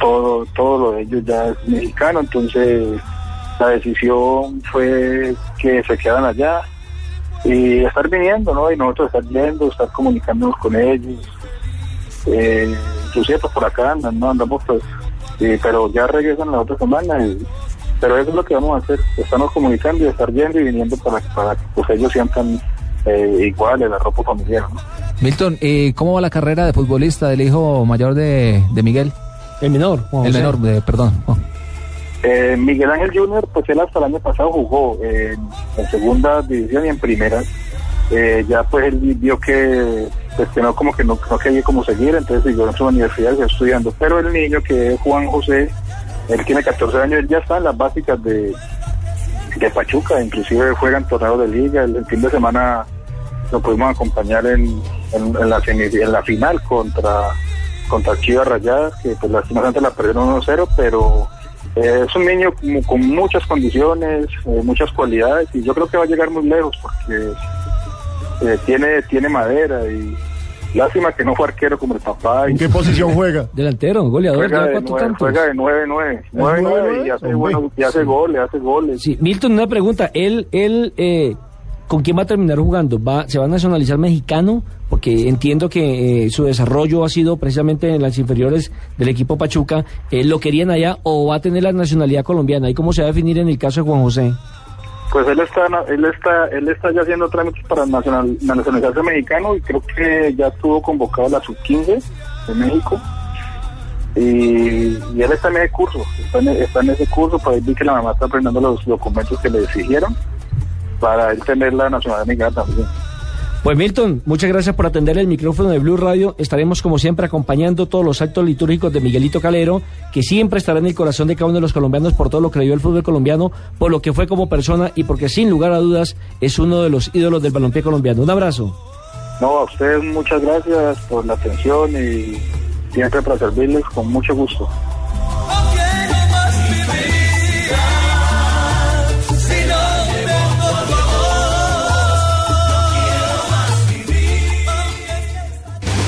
todo, todo lo de ellos ya es mexicano. Entonces la decisión fue que se quedan allá y estar viniendo, ¿no? Y nosotros estar yendo, estar comunicándonos con ellos. Eh, inclusive pues por acá andan, ¿no? Andamos pues, sí, pero ya regresan la otra semana y, pero eso es lo que vamos a hacer, estamos comunicando y estar yendo y viniendo para, para que pues ellos sientan eh, igual el arropo familiar, ¿no? Milton, ¿y cómo va la carrera de futbolista del hijo mayor de, de Miguel? El menor, Juan El menor, de- perdón. Oh. Eh, Miguel Ángel Junior, pues él hasta el año pasado jugó eh, en segunda división y en primera. Eh, ya pues él vio que, pues, que no como que no, no quería como seguir, entonces siguió en su universidad estudiando. Pero el niño que es Juan José, él tiene 14 años, él ya está en las básicas de, de Pachuca, inclusive juegan torneos de liga, el, fin de semana lo pudimos acompañar en, en, en la, en final contra contra Chivas Rayadas, que pues lastimosamente la perdieron 1-0, pero eh, es un niño como con muchas condiciones, eh, muchas cualidades, y yo creo que va a llegar muy lejos porque eh, tiene, tiene madera y lástima que no fue arquero como el papá. ¿En qué posición juega? Delantero, goleador, Juega de, cuatro nueve, tantos. juega de 9-9, 9-9 y hace, bueno, y hace goles, hace goles. Sí, Milton, una pregunta. Él, él, eh, ¿con quién va a terminar jugando? ¿Va, ¿Se va a nacionalizar mexicano? Porque entiendo que eh, su desarrollo ha sido precisamente en las inferiores del equipo Pachuca. Eh, ¿Lo querían allá o va a tener la nacionalidad colombiana? ¿Y cómo se va a definir en el caso de Juan José? Pues él está, él está, él está ya haciendo trámites para nacional, nacionalizarse mexicano y creo que ya estuvo convocado la sub-15 de México. Y, él está en ese curso, está en, ese curso, para vi que la mamá está aprendiendo los documentos que le exigieron para él tener la nacionalidad mexicana también. Pues Milton, muchas gracias por atender el micrófono de Blue Radio. Estaremos como siempre acompañando todos los actos litúrgicos de Miguelito Calero, que siempre estará en el corazón de cada uno de los colombianos por todo lo que le dio el fútbol colombiano, por lo que fue como persona y porque sin lugar a dudas es uno de los ídolos del balompié colombiano. Un abrazo. No, a ustedes muchas gracias por la atención y siempre para servirles con mucho gusto.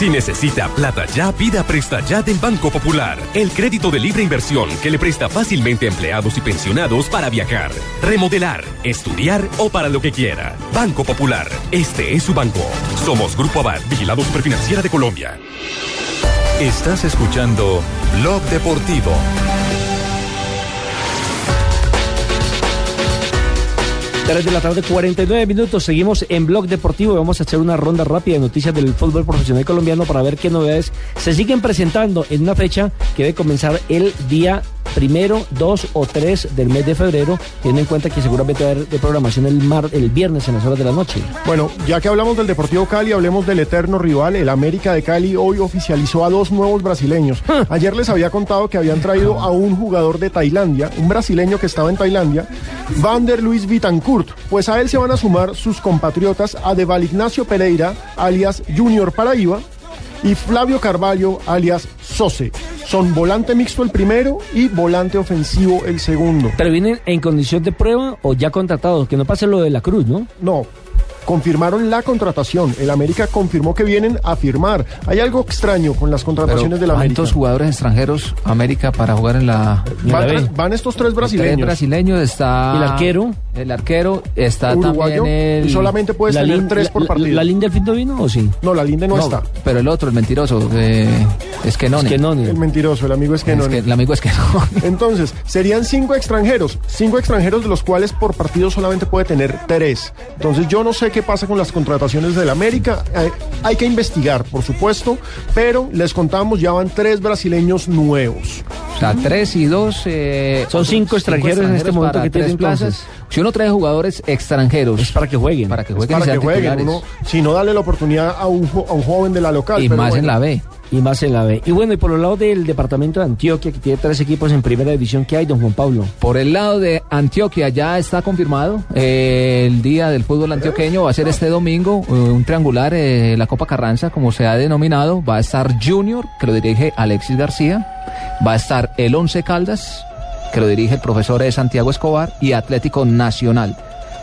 Si necesita plata ya, pida Presta Ya del Banco Popular. El crédito de libre inversión que le presta fácilmente a empleados y pensionados para viajar, remodelar, estudiar o para lo que quiera. Banco Popular. Este es su banco. Somos Grupo Abad, Vigilado Superfinanciera de Colombia. Estás escuchando Blog Deportivo. Tres de la tarde, 49 minutos. Seguimos en Blog Deportivo vamos a hacer una ronda rápida de noticias del fútbol profesional colombiano para ver qué novedades se siguen presentando en una fecha que debe comenzar el día primero, 2 o 3 del mes de febrero, teniendo en cuenta que seguramente va a haber de programación el, mar, el viernes en las horas de la noche. Bueno, ya que hablamos del Deportivo Cali, hablemos del eterno rival, el América de Cali, hoy oficializó a dos nuevos brasileños. Ayer les había contado que habían traído a un jugador de Tailandia, un brasileño que estaba en Tailandia, Vander Luis Vitancourt. Pues a él se van a sumar sus compatriotas Adeval Ignacio Pereira, alias Junior Paraíba, y Flavio Carvalho, alias Sose. Son volante mixto el primero y volante ofensivo el segundo. ¿Pero vienen en condición de prueba o ya contratados? Que no pase lo de la Cruz, ¿no? No. Confirmaron la contratación. El América confirmó que vienen a firmar. Hay algo extraño con las contrataciones del América. ¿Cuántos jugadores extranjeros América para jugar en la, Van, tres- van estos tres Tres brasileños. brasileños está. ¿Y el arquero? El arquero está Uruguayo, también el. y solamente puedes tener lin- tres por la- partido. ¿La Linda del Finto vino o sí? No, la Linde no, está. Pero el otro, el mentiroso, eh, es que no. El mentiroso, el amigo es que no. el amigo es que no. Entonces, serían cinco extranjeros, cinco extranjeros de los cuales por partido solamente puede tener tres. Entonces, yo no sé qué pasa con las contrataciones del América. Eh, hay que investigar, por supuesto, pero les contamos, ya van tres brasileños nuevos. O sea, tres y dos. eh, Son cinco extranjeros en este momento que tiene tres plazas. entonces. Si uno trae jugadores extranjeros. Es para que jueguen. Para que jueguen para que jueguen. Uno, si no, dale la oportunidad a un, jo- a un joven de la local. Y pero más en la B. Y más en la B. Y bueno, y por el lado del departamento de Antioquia, que tiene tres equipos en primera división, ¿qué hay, don Juan Pablo? Por el lado de Antioquia ya está confirmado eh, el día del fútbol antioqueño va a ser este domingo eh, un triangular eh, la Copa Carranza como se ha denominado va a estar Junior que lo dirige Alexis García va a estar el Once Caldas que lo dirige el profesor de Santiago Escobar y Atlético Nacional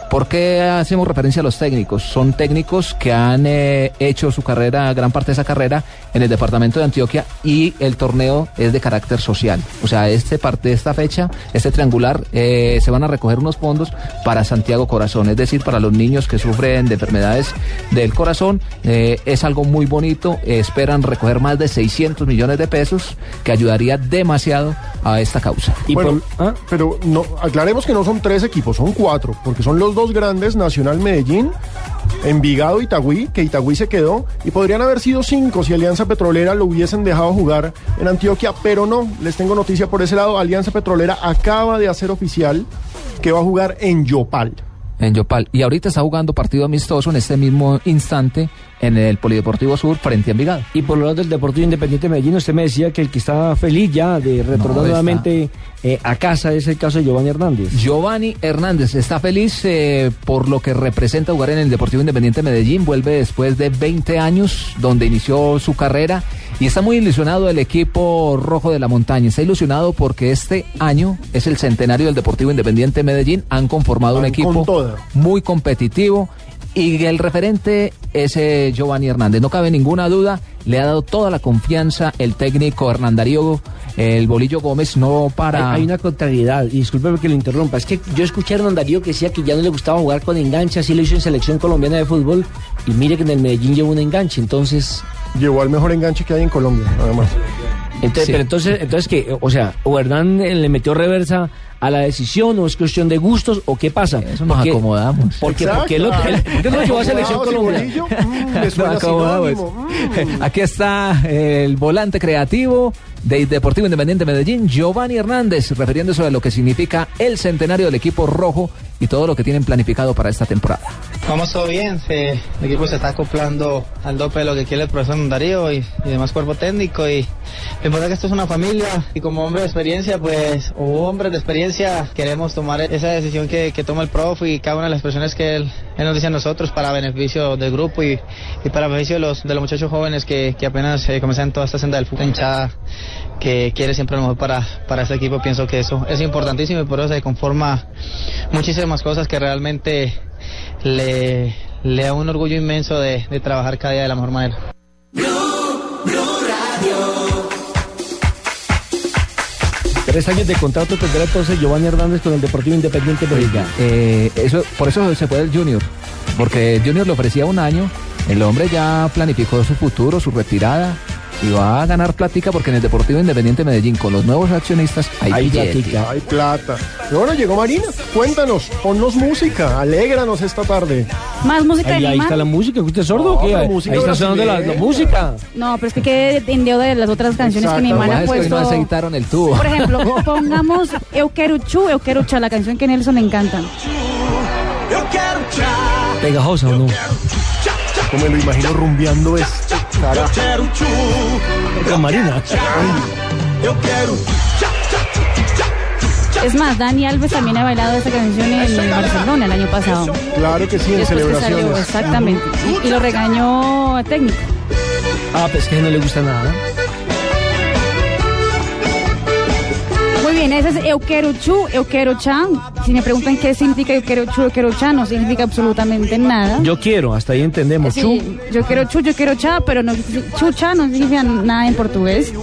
¿Por qué hacemos referencia a los técnicos? Son técnicos que han eh, hecho su carrera, gran parte de esa carrera, en el departamento de Antioquia y el torneo es de carácter social. O sea, este parte esta fecha, este triangular, eh, se van a recoger unos fondos para Santiago Corazón, es decir, para los niños que sufren de enfermedades del corazón. Eh, es algo muy bonito. eh, esperan recoger más de 600 millones de pesos, que ayudaría demasiado a esta causa. Bueno, pero no, aclaremos que no son tres equipos, son cuatro, porque son los dos grandes, Nacional Medellín Envigado, Itagüí, que Itagüí se quedó, y podrían haber sido cinco si Alianza Petrolera lo hubiesen dejado jugar en Antioquia, pero no, les tengo noticia por ese lado, Alianza Petrolera acaba de hacer oficial que va a jugar en Yopal. En Yopal. Y ahorita está jugando partido amistoso en este mismo instante en el Polideportivo Sur frente a Envigado. Y por lo lado del Deportivo Independiente de Medellín, usted me decía que el que está feliz ya de retornar No, nuevamente eh, a casa es el caso de Giovanni Hernández. Giovanni Hernández está feliz eh, por lo que representa jugar en el Deportivo Independiente de Medellín. Vuelve después de 20 años donde inició su carrera y está muy ilusionado el equipo rojo de la montaña. Está ilusionado porque este año es el centenario del Deportivo Independiente de Medellín. Han conformado un equipo muy competitivo. Y el referente es eh, Giovanni Hernández. No cabe ninguna duda, le ha dado toda la confianza el técnico Hernán Darío, el Bolillo Gómez, no para... Hay, hay una contrariedad, y discúlpeme que lo interrumpa, es que yo escuché a Hernán Darío que decía que ya no le gustaba jugar con enganche, así lo hizo en selección colombiana de fútbol, y mire que en el Medellín llevó un enganche, entonces... Llevó al mejor enganche que hay en Colombia, además. Entonces, Sí. pero entonces, entonces que, o sea, o Hernán eh, le metió reversa a la decisión, o es cuestión de gustos, o qué pasa. Eso nos acomodamos. Porque, porque él lo, él- ¿por qué no llevó a selección Acomodados y Colombia? Bolillo, mm, acomodamos. mm. Aquí está el volante creativo de Deportivo Independiente Medellín, Giovanni Hernández, refiriéndose a lo que significa el centenario del equipo rojo y todo lo que tienen planificado para esta temporada. Vamos todo bien, se- el equipo se está acoplando al dope de lo que quiere el profesor Darío y, y demás cuerpo técnico y lo importante que esto es una familia y como hombre de experiencia pues o hombres de experiencia queremos tomar esa decisión que, que toma el prof y cada una de las personas que él, él nos dice a nosotros para beneficio del grupo y, y para beneficio de los, de los muchachos jóvenes que, que apenas eh, comienzan toda esta senda del fútbol hinchada que quiere siempre lo mejor para, para este equipo pienso que eso es importantísimo y por eso se conforma muchísimas cosas que realmente le, le da un orgullo inmenso de, de trabajar cada día de la mejor manera. Tres años de contrato tendrá entonces Giovanni Hernández con el Deportivo Independiente de. Eh, eso, por eso se fue el Junior, porque el Junior le ofrecía un año, el hombre ya planificó su futuro, su retirada y va a ganar plática porque en el Deportivo Independiente de Medellín con los nuevos accionistas hay, Hay platica, hay plata. Y bueno, llegó Marina. Cuéntanos, ponnos música, alégranos esta tarde. Más música Ahí, de ahí está la música, ¿usted es sordo o No, qué? Ahí está sonando la, la música. No, pero es que quedé en deuda de las otras canciones que mi hermana ha pasa es que hoy puesto. no aceitaron el tubo. Por ejemplo, pongamos Eu Quero Chu, Eu Quero Cha, la canción que a Nelson le encanta. Pegajosa o no. Como me lo imagino rumbeando Marina. Es más, Dani Alves también ha bailado esa canción en Barcelona el año pasado. Claro que sí, en Después que salió, celebraciones. exactamente. Y, y lo regañó a técnico. Ah, pues que no le gusta nada. Muy bien, ese es Eu Quero Chu, Eu Quero Cha. Si me preguntan qué significa Eu Quero Chu, Eu Quero Cha, no significa absolutamente nada. Yo quiero, hasta ahí entendemos. Sí, Chu. yo quiero chu, yo quiero cha, pero no, chucha no significa nada en portugués.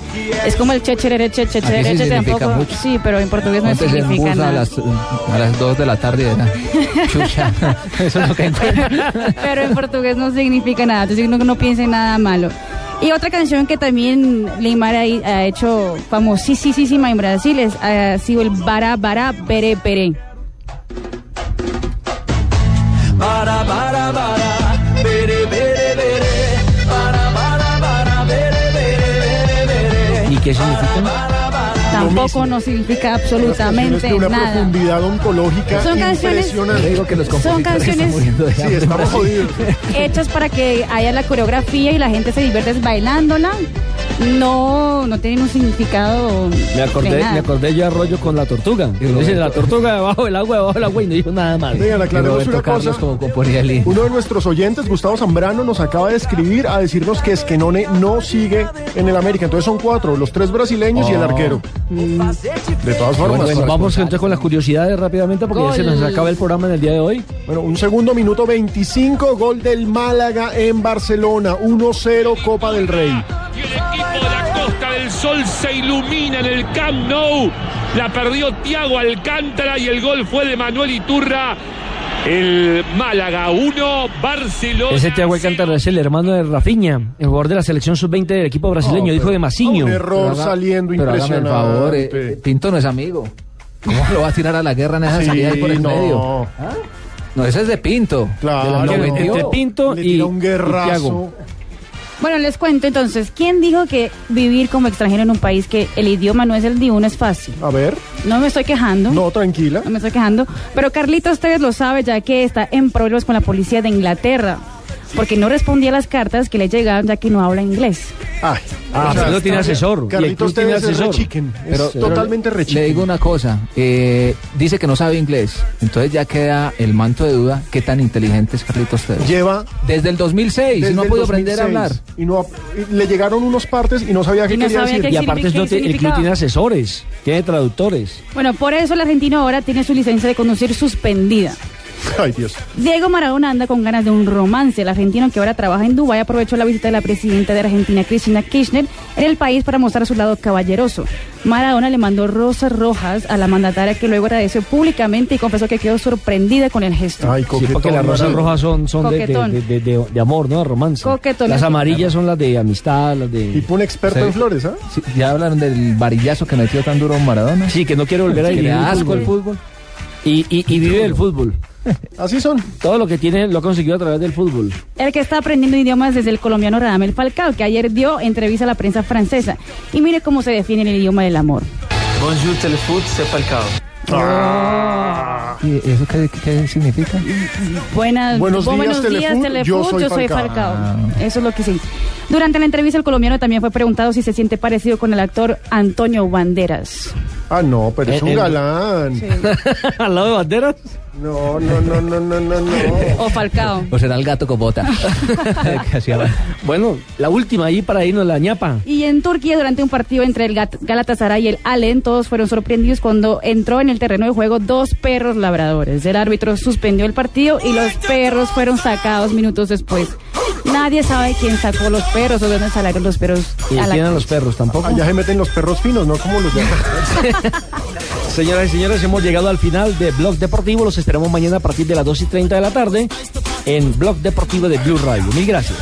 Es como el checherere, sí checherere, significa tampoco. mucho. Sí, pero en portugués no en significa a nada. las, a las 2 de la tarde era chucha. Eso es lo que encuentro. pero en portugués no significa nada, entonces no, no piensen nada malo. Y otra canción que también Neymar ha, ha hecho famosísima en Brasil es, ha sido el Bara Bara Bere Bere. Para, para, para, bere, bere, bere. Para, para, para, bere, bere, bere, bere. ¿Y qué significa? Tampoco no significa absolutamente de una nada. profundidad ontológica Son canciones- impresionante. Digo que los Son están canciones- Sí, estamos hechas para que haya la coreografía y la gente se divierte bailándola. No, no tienen un significado. Me acordé, me acordé yo a rollo con la tortuga. Dice la tortuga debajo del agua, debajo del agua y no dijo nada más. Venga, aclaremos una cosa. Como componía el himno. Uno de nuestros oyentes, Gustavo Zambrano, nos acaba de escribir a decirnos que Esquenone no sigue en el América. Entonces son cuatro, los tres brasileños y el Oh. arquero. De todas formas. Bueno, vamos entonces con las curiosidades rápidamente porque ya se nos acaba el programa en el día de hoy. Bueno, un segundo, minuto 25, gol del Málaga en Barcelona, 1-0 Copa del Rey. Y el equipo de la Costa del Sol se ilumina en el Camp Nou. La perdió Tiago Alcántara y el gol fue de Manuel Iturra. El Málaga 1, Barcelona. Ese Thiago Alcántara es el hermano de Rafinha, el jugador de la selección sub-20 del equipo brasileño, hijo de Masiño. Un error Pero haga- saliendo pero hágame el impresionante. favor, eh, Pinto no es amigo. ¿Cómo lo va a tirar a la guerra en esa Sí, salida ahí por el no. medio? ¿Ah? No, ese es de Pinto. Claro. Lo Entre- Pinto Le y, tira un y. Thiago. Bueno, les cuento entonces, ¿quién dijo que vivir como extranjero en un país que el idioma no es el de uno es fácil? A ver. No me estoy quejando. No, tranquila. No me estoy quejando. Pero Carlitos ustedes lo sabe ya que está en problemas con la policía de Inglaterra. Porque no respondía a las cartas que le llegaban ya que no habla inglés. Ay. Ah, pero no tiene asesor. Y Carlitos tiene es asesor. re chicken. Pero- es totalmente re Le digo una cosa, eh, dice que no sabe inglés, entonces ya queda el manto de duda qué tan inteligente es Carlitos Tevez. Lleva Desde el 2006 y desde no ha podido aprender a 2006, hablar. Y no ha- y le llegaron unos partes y no sabía qué Y no quería sabía decir. qué Y aparte no te- el club tiene asesores, tiene traductores. Bueno, por eso el argentino ahora tiene su licencia de conducir suspendida. Ay, Dios. Diego Maradona anda con ganas de un romance. El argentino que ahora trabaja en Dubái aprovechó la visita de la presidenta de Argentina, Cristina Kirchner, en el país para mostrar su lado caballeroso. Maradona le mandó rosas rojas a la mandataria que luego agradeció públicamente y confesó que quedó sorprendida con el gesto. Ay, Sí, coquetón. porque las rosas rojas son, son de, de, de- de- de- de amor, ¿no? De romance. Coquetón. Las amarillas son las de amistad, las de... Tipo un experto Sí. en flores, ¿ah? Sí, ya hablaron del varillazo que metió tan duro Maradona. Sí, que no quiere volver a el asco el fútbol. Y, y, y vive el fútbol. Así son. Todo lo que tiene lo ha conseguido a través del fútbol. El que está aprendiendo idiomas desde el colombiano Radamel Falcao, que ayer dio entrevista a la prensa francesa. Y mire cómo se define en el idioma del amor. Bonjour, Telefoot, c'est Falcao. ¿Y eso qué, qué significa? Buenas, Buenos días, buenos días, yo soy yo soy Falcao. Ah. Eso es lo que sí. Durante la entrevista, el colombiano también fue preguntado si se siente parecido con el actor Antonio Banderas. Ah, no, pero es Eh, un eh. galán. Al lado de banderas. No, no, no, no, no, no, no. O Falcao. O será el gato con bota. Bueno, la última ahí para irnos la ñapa. Y en Turquía, durante un partido entre el Galatasaray y el Allen, todos fueron sorprendidos cuando entró en el terreno de juego dos perros labradores. El árbitro suspendió el partido y los perros fueron sacados minutos después. Nadie sabe quién sacó los perros o dónde salieron los perros. Y a la tienen los perros tampoco. Allá se meten los perros finos, ¿no? Como los de Señoras y señores, hemos llegado al final de Blog Deportivo. Los esperamos mañana a partir de las 2 y 30 de la tarde en Blog Deportivo de Blue Radio. Mil gracias.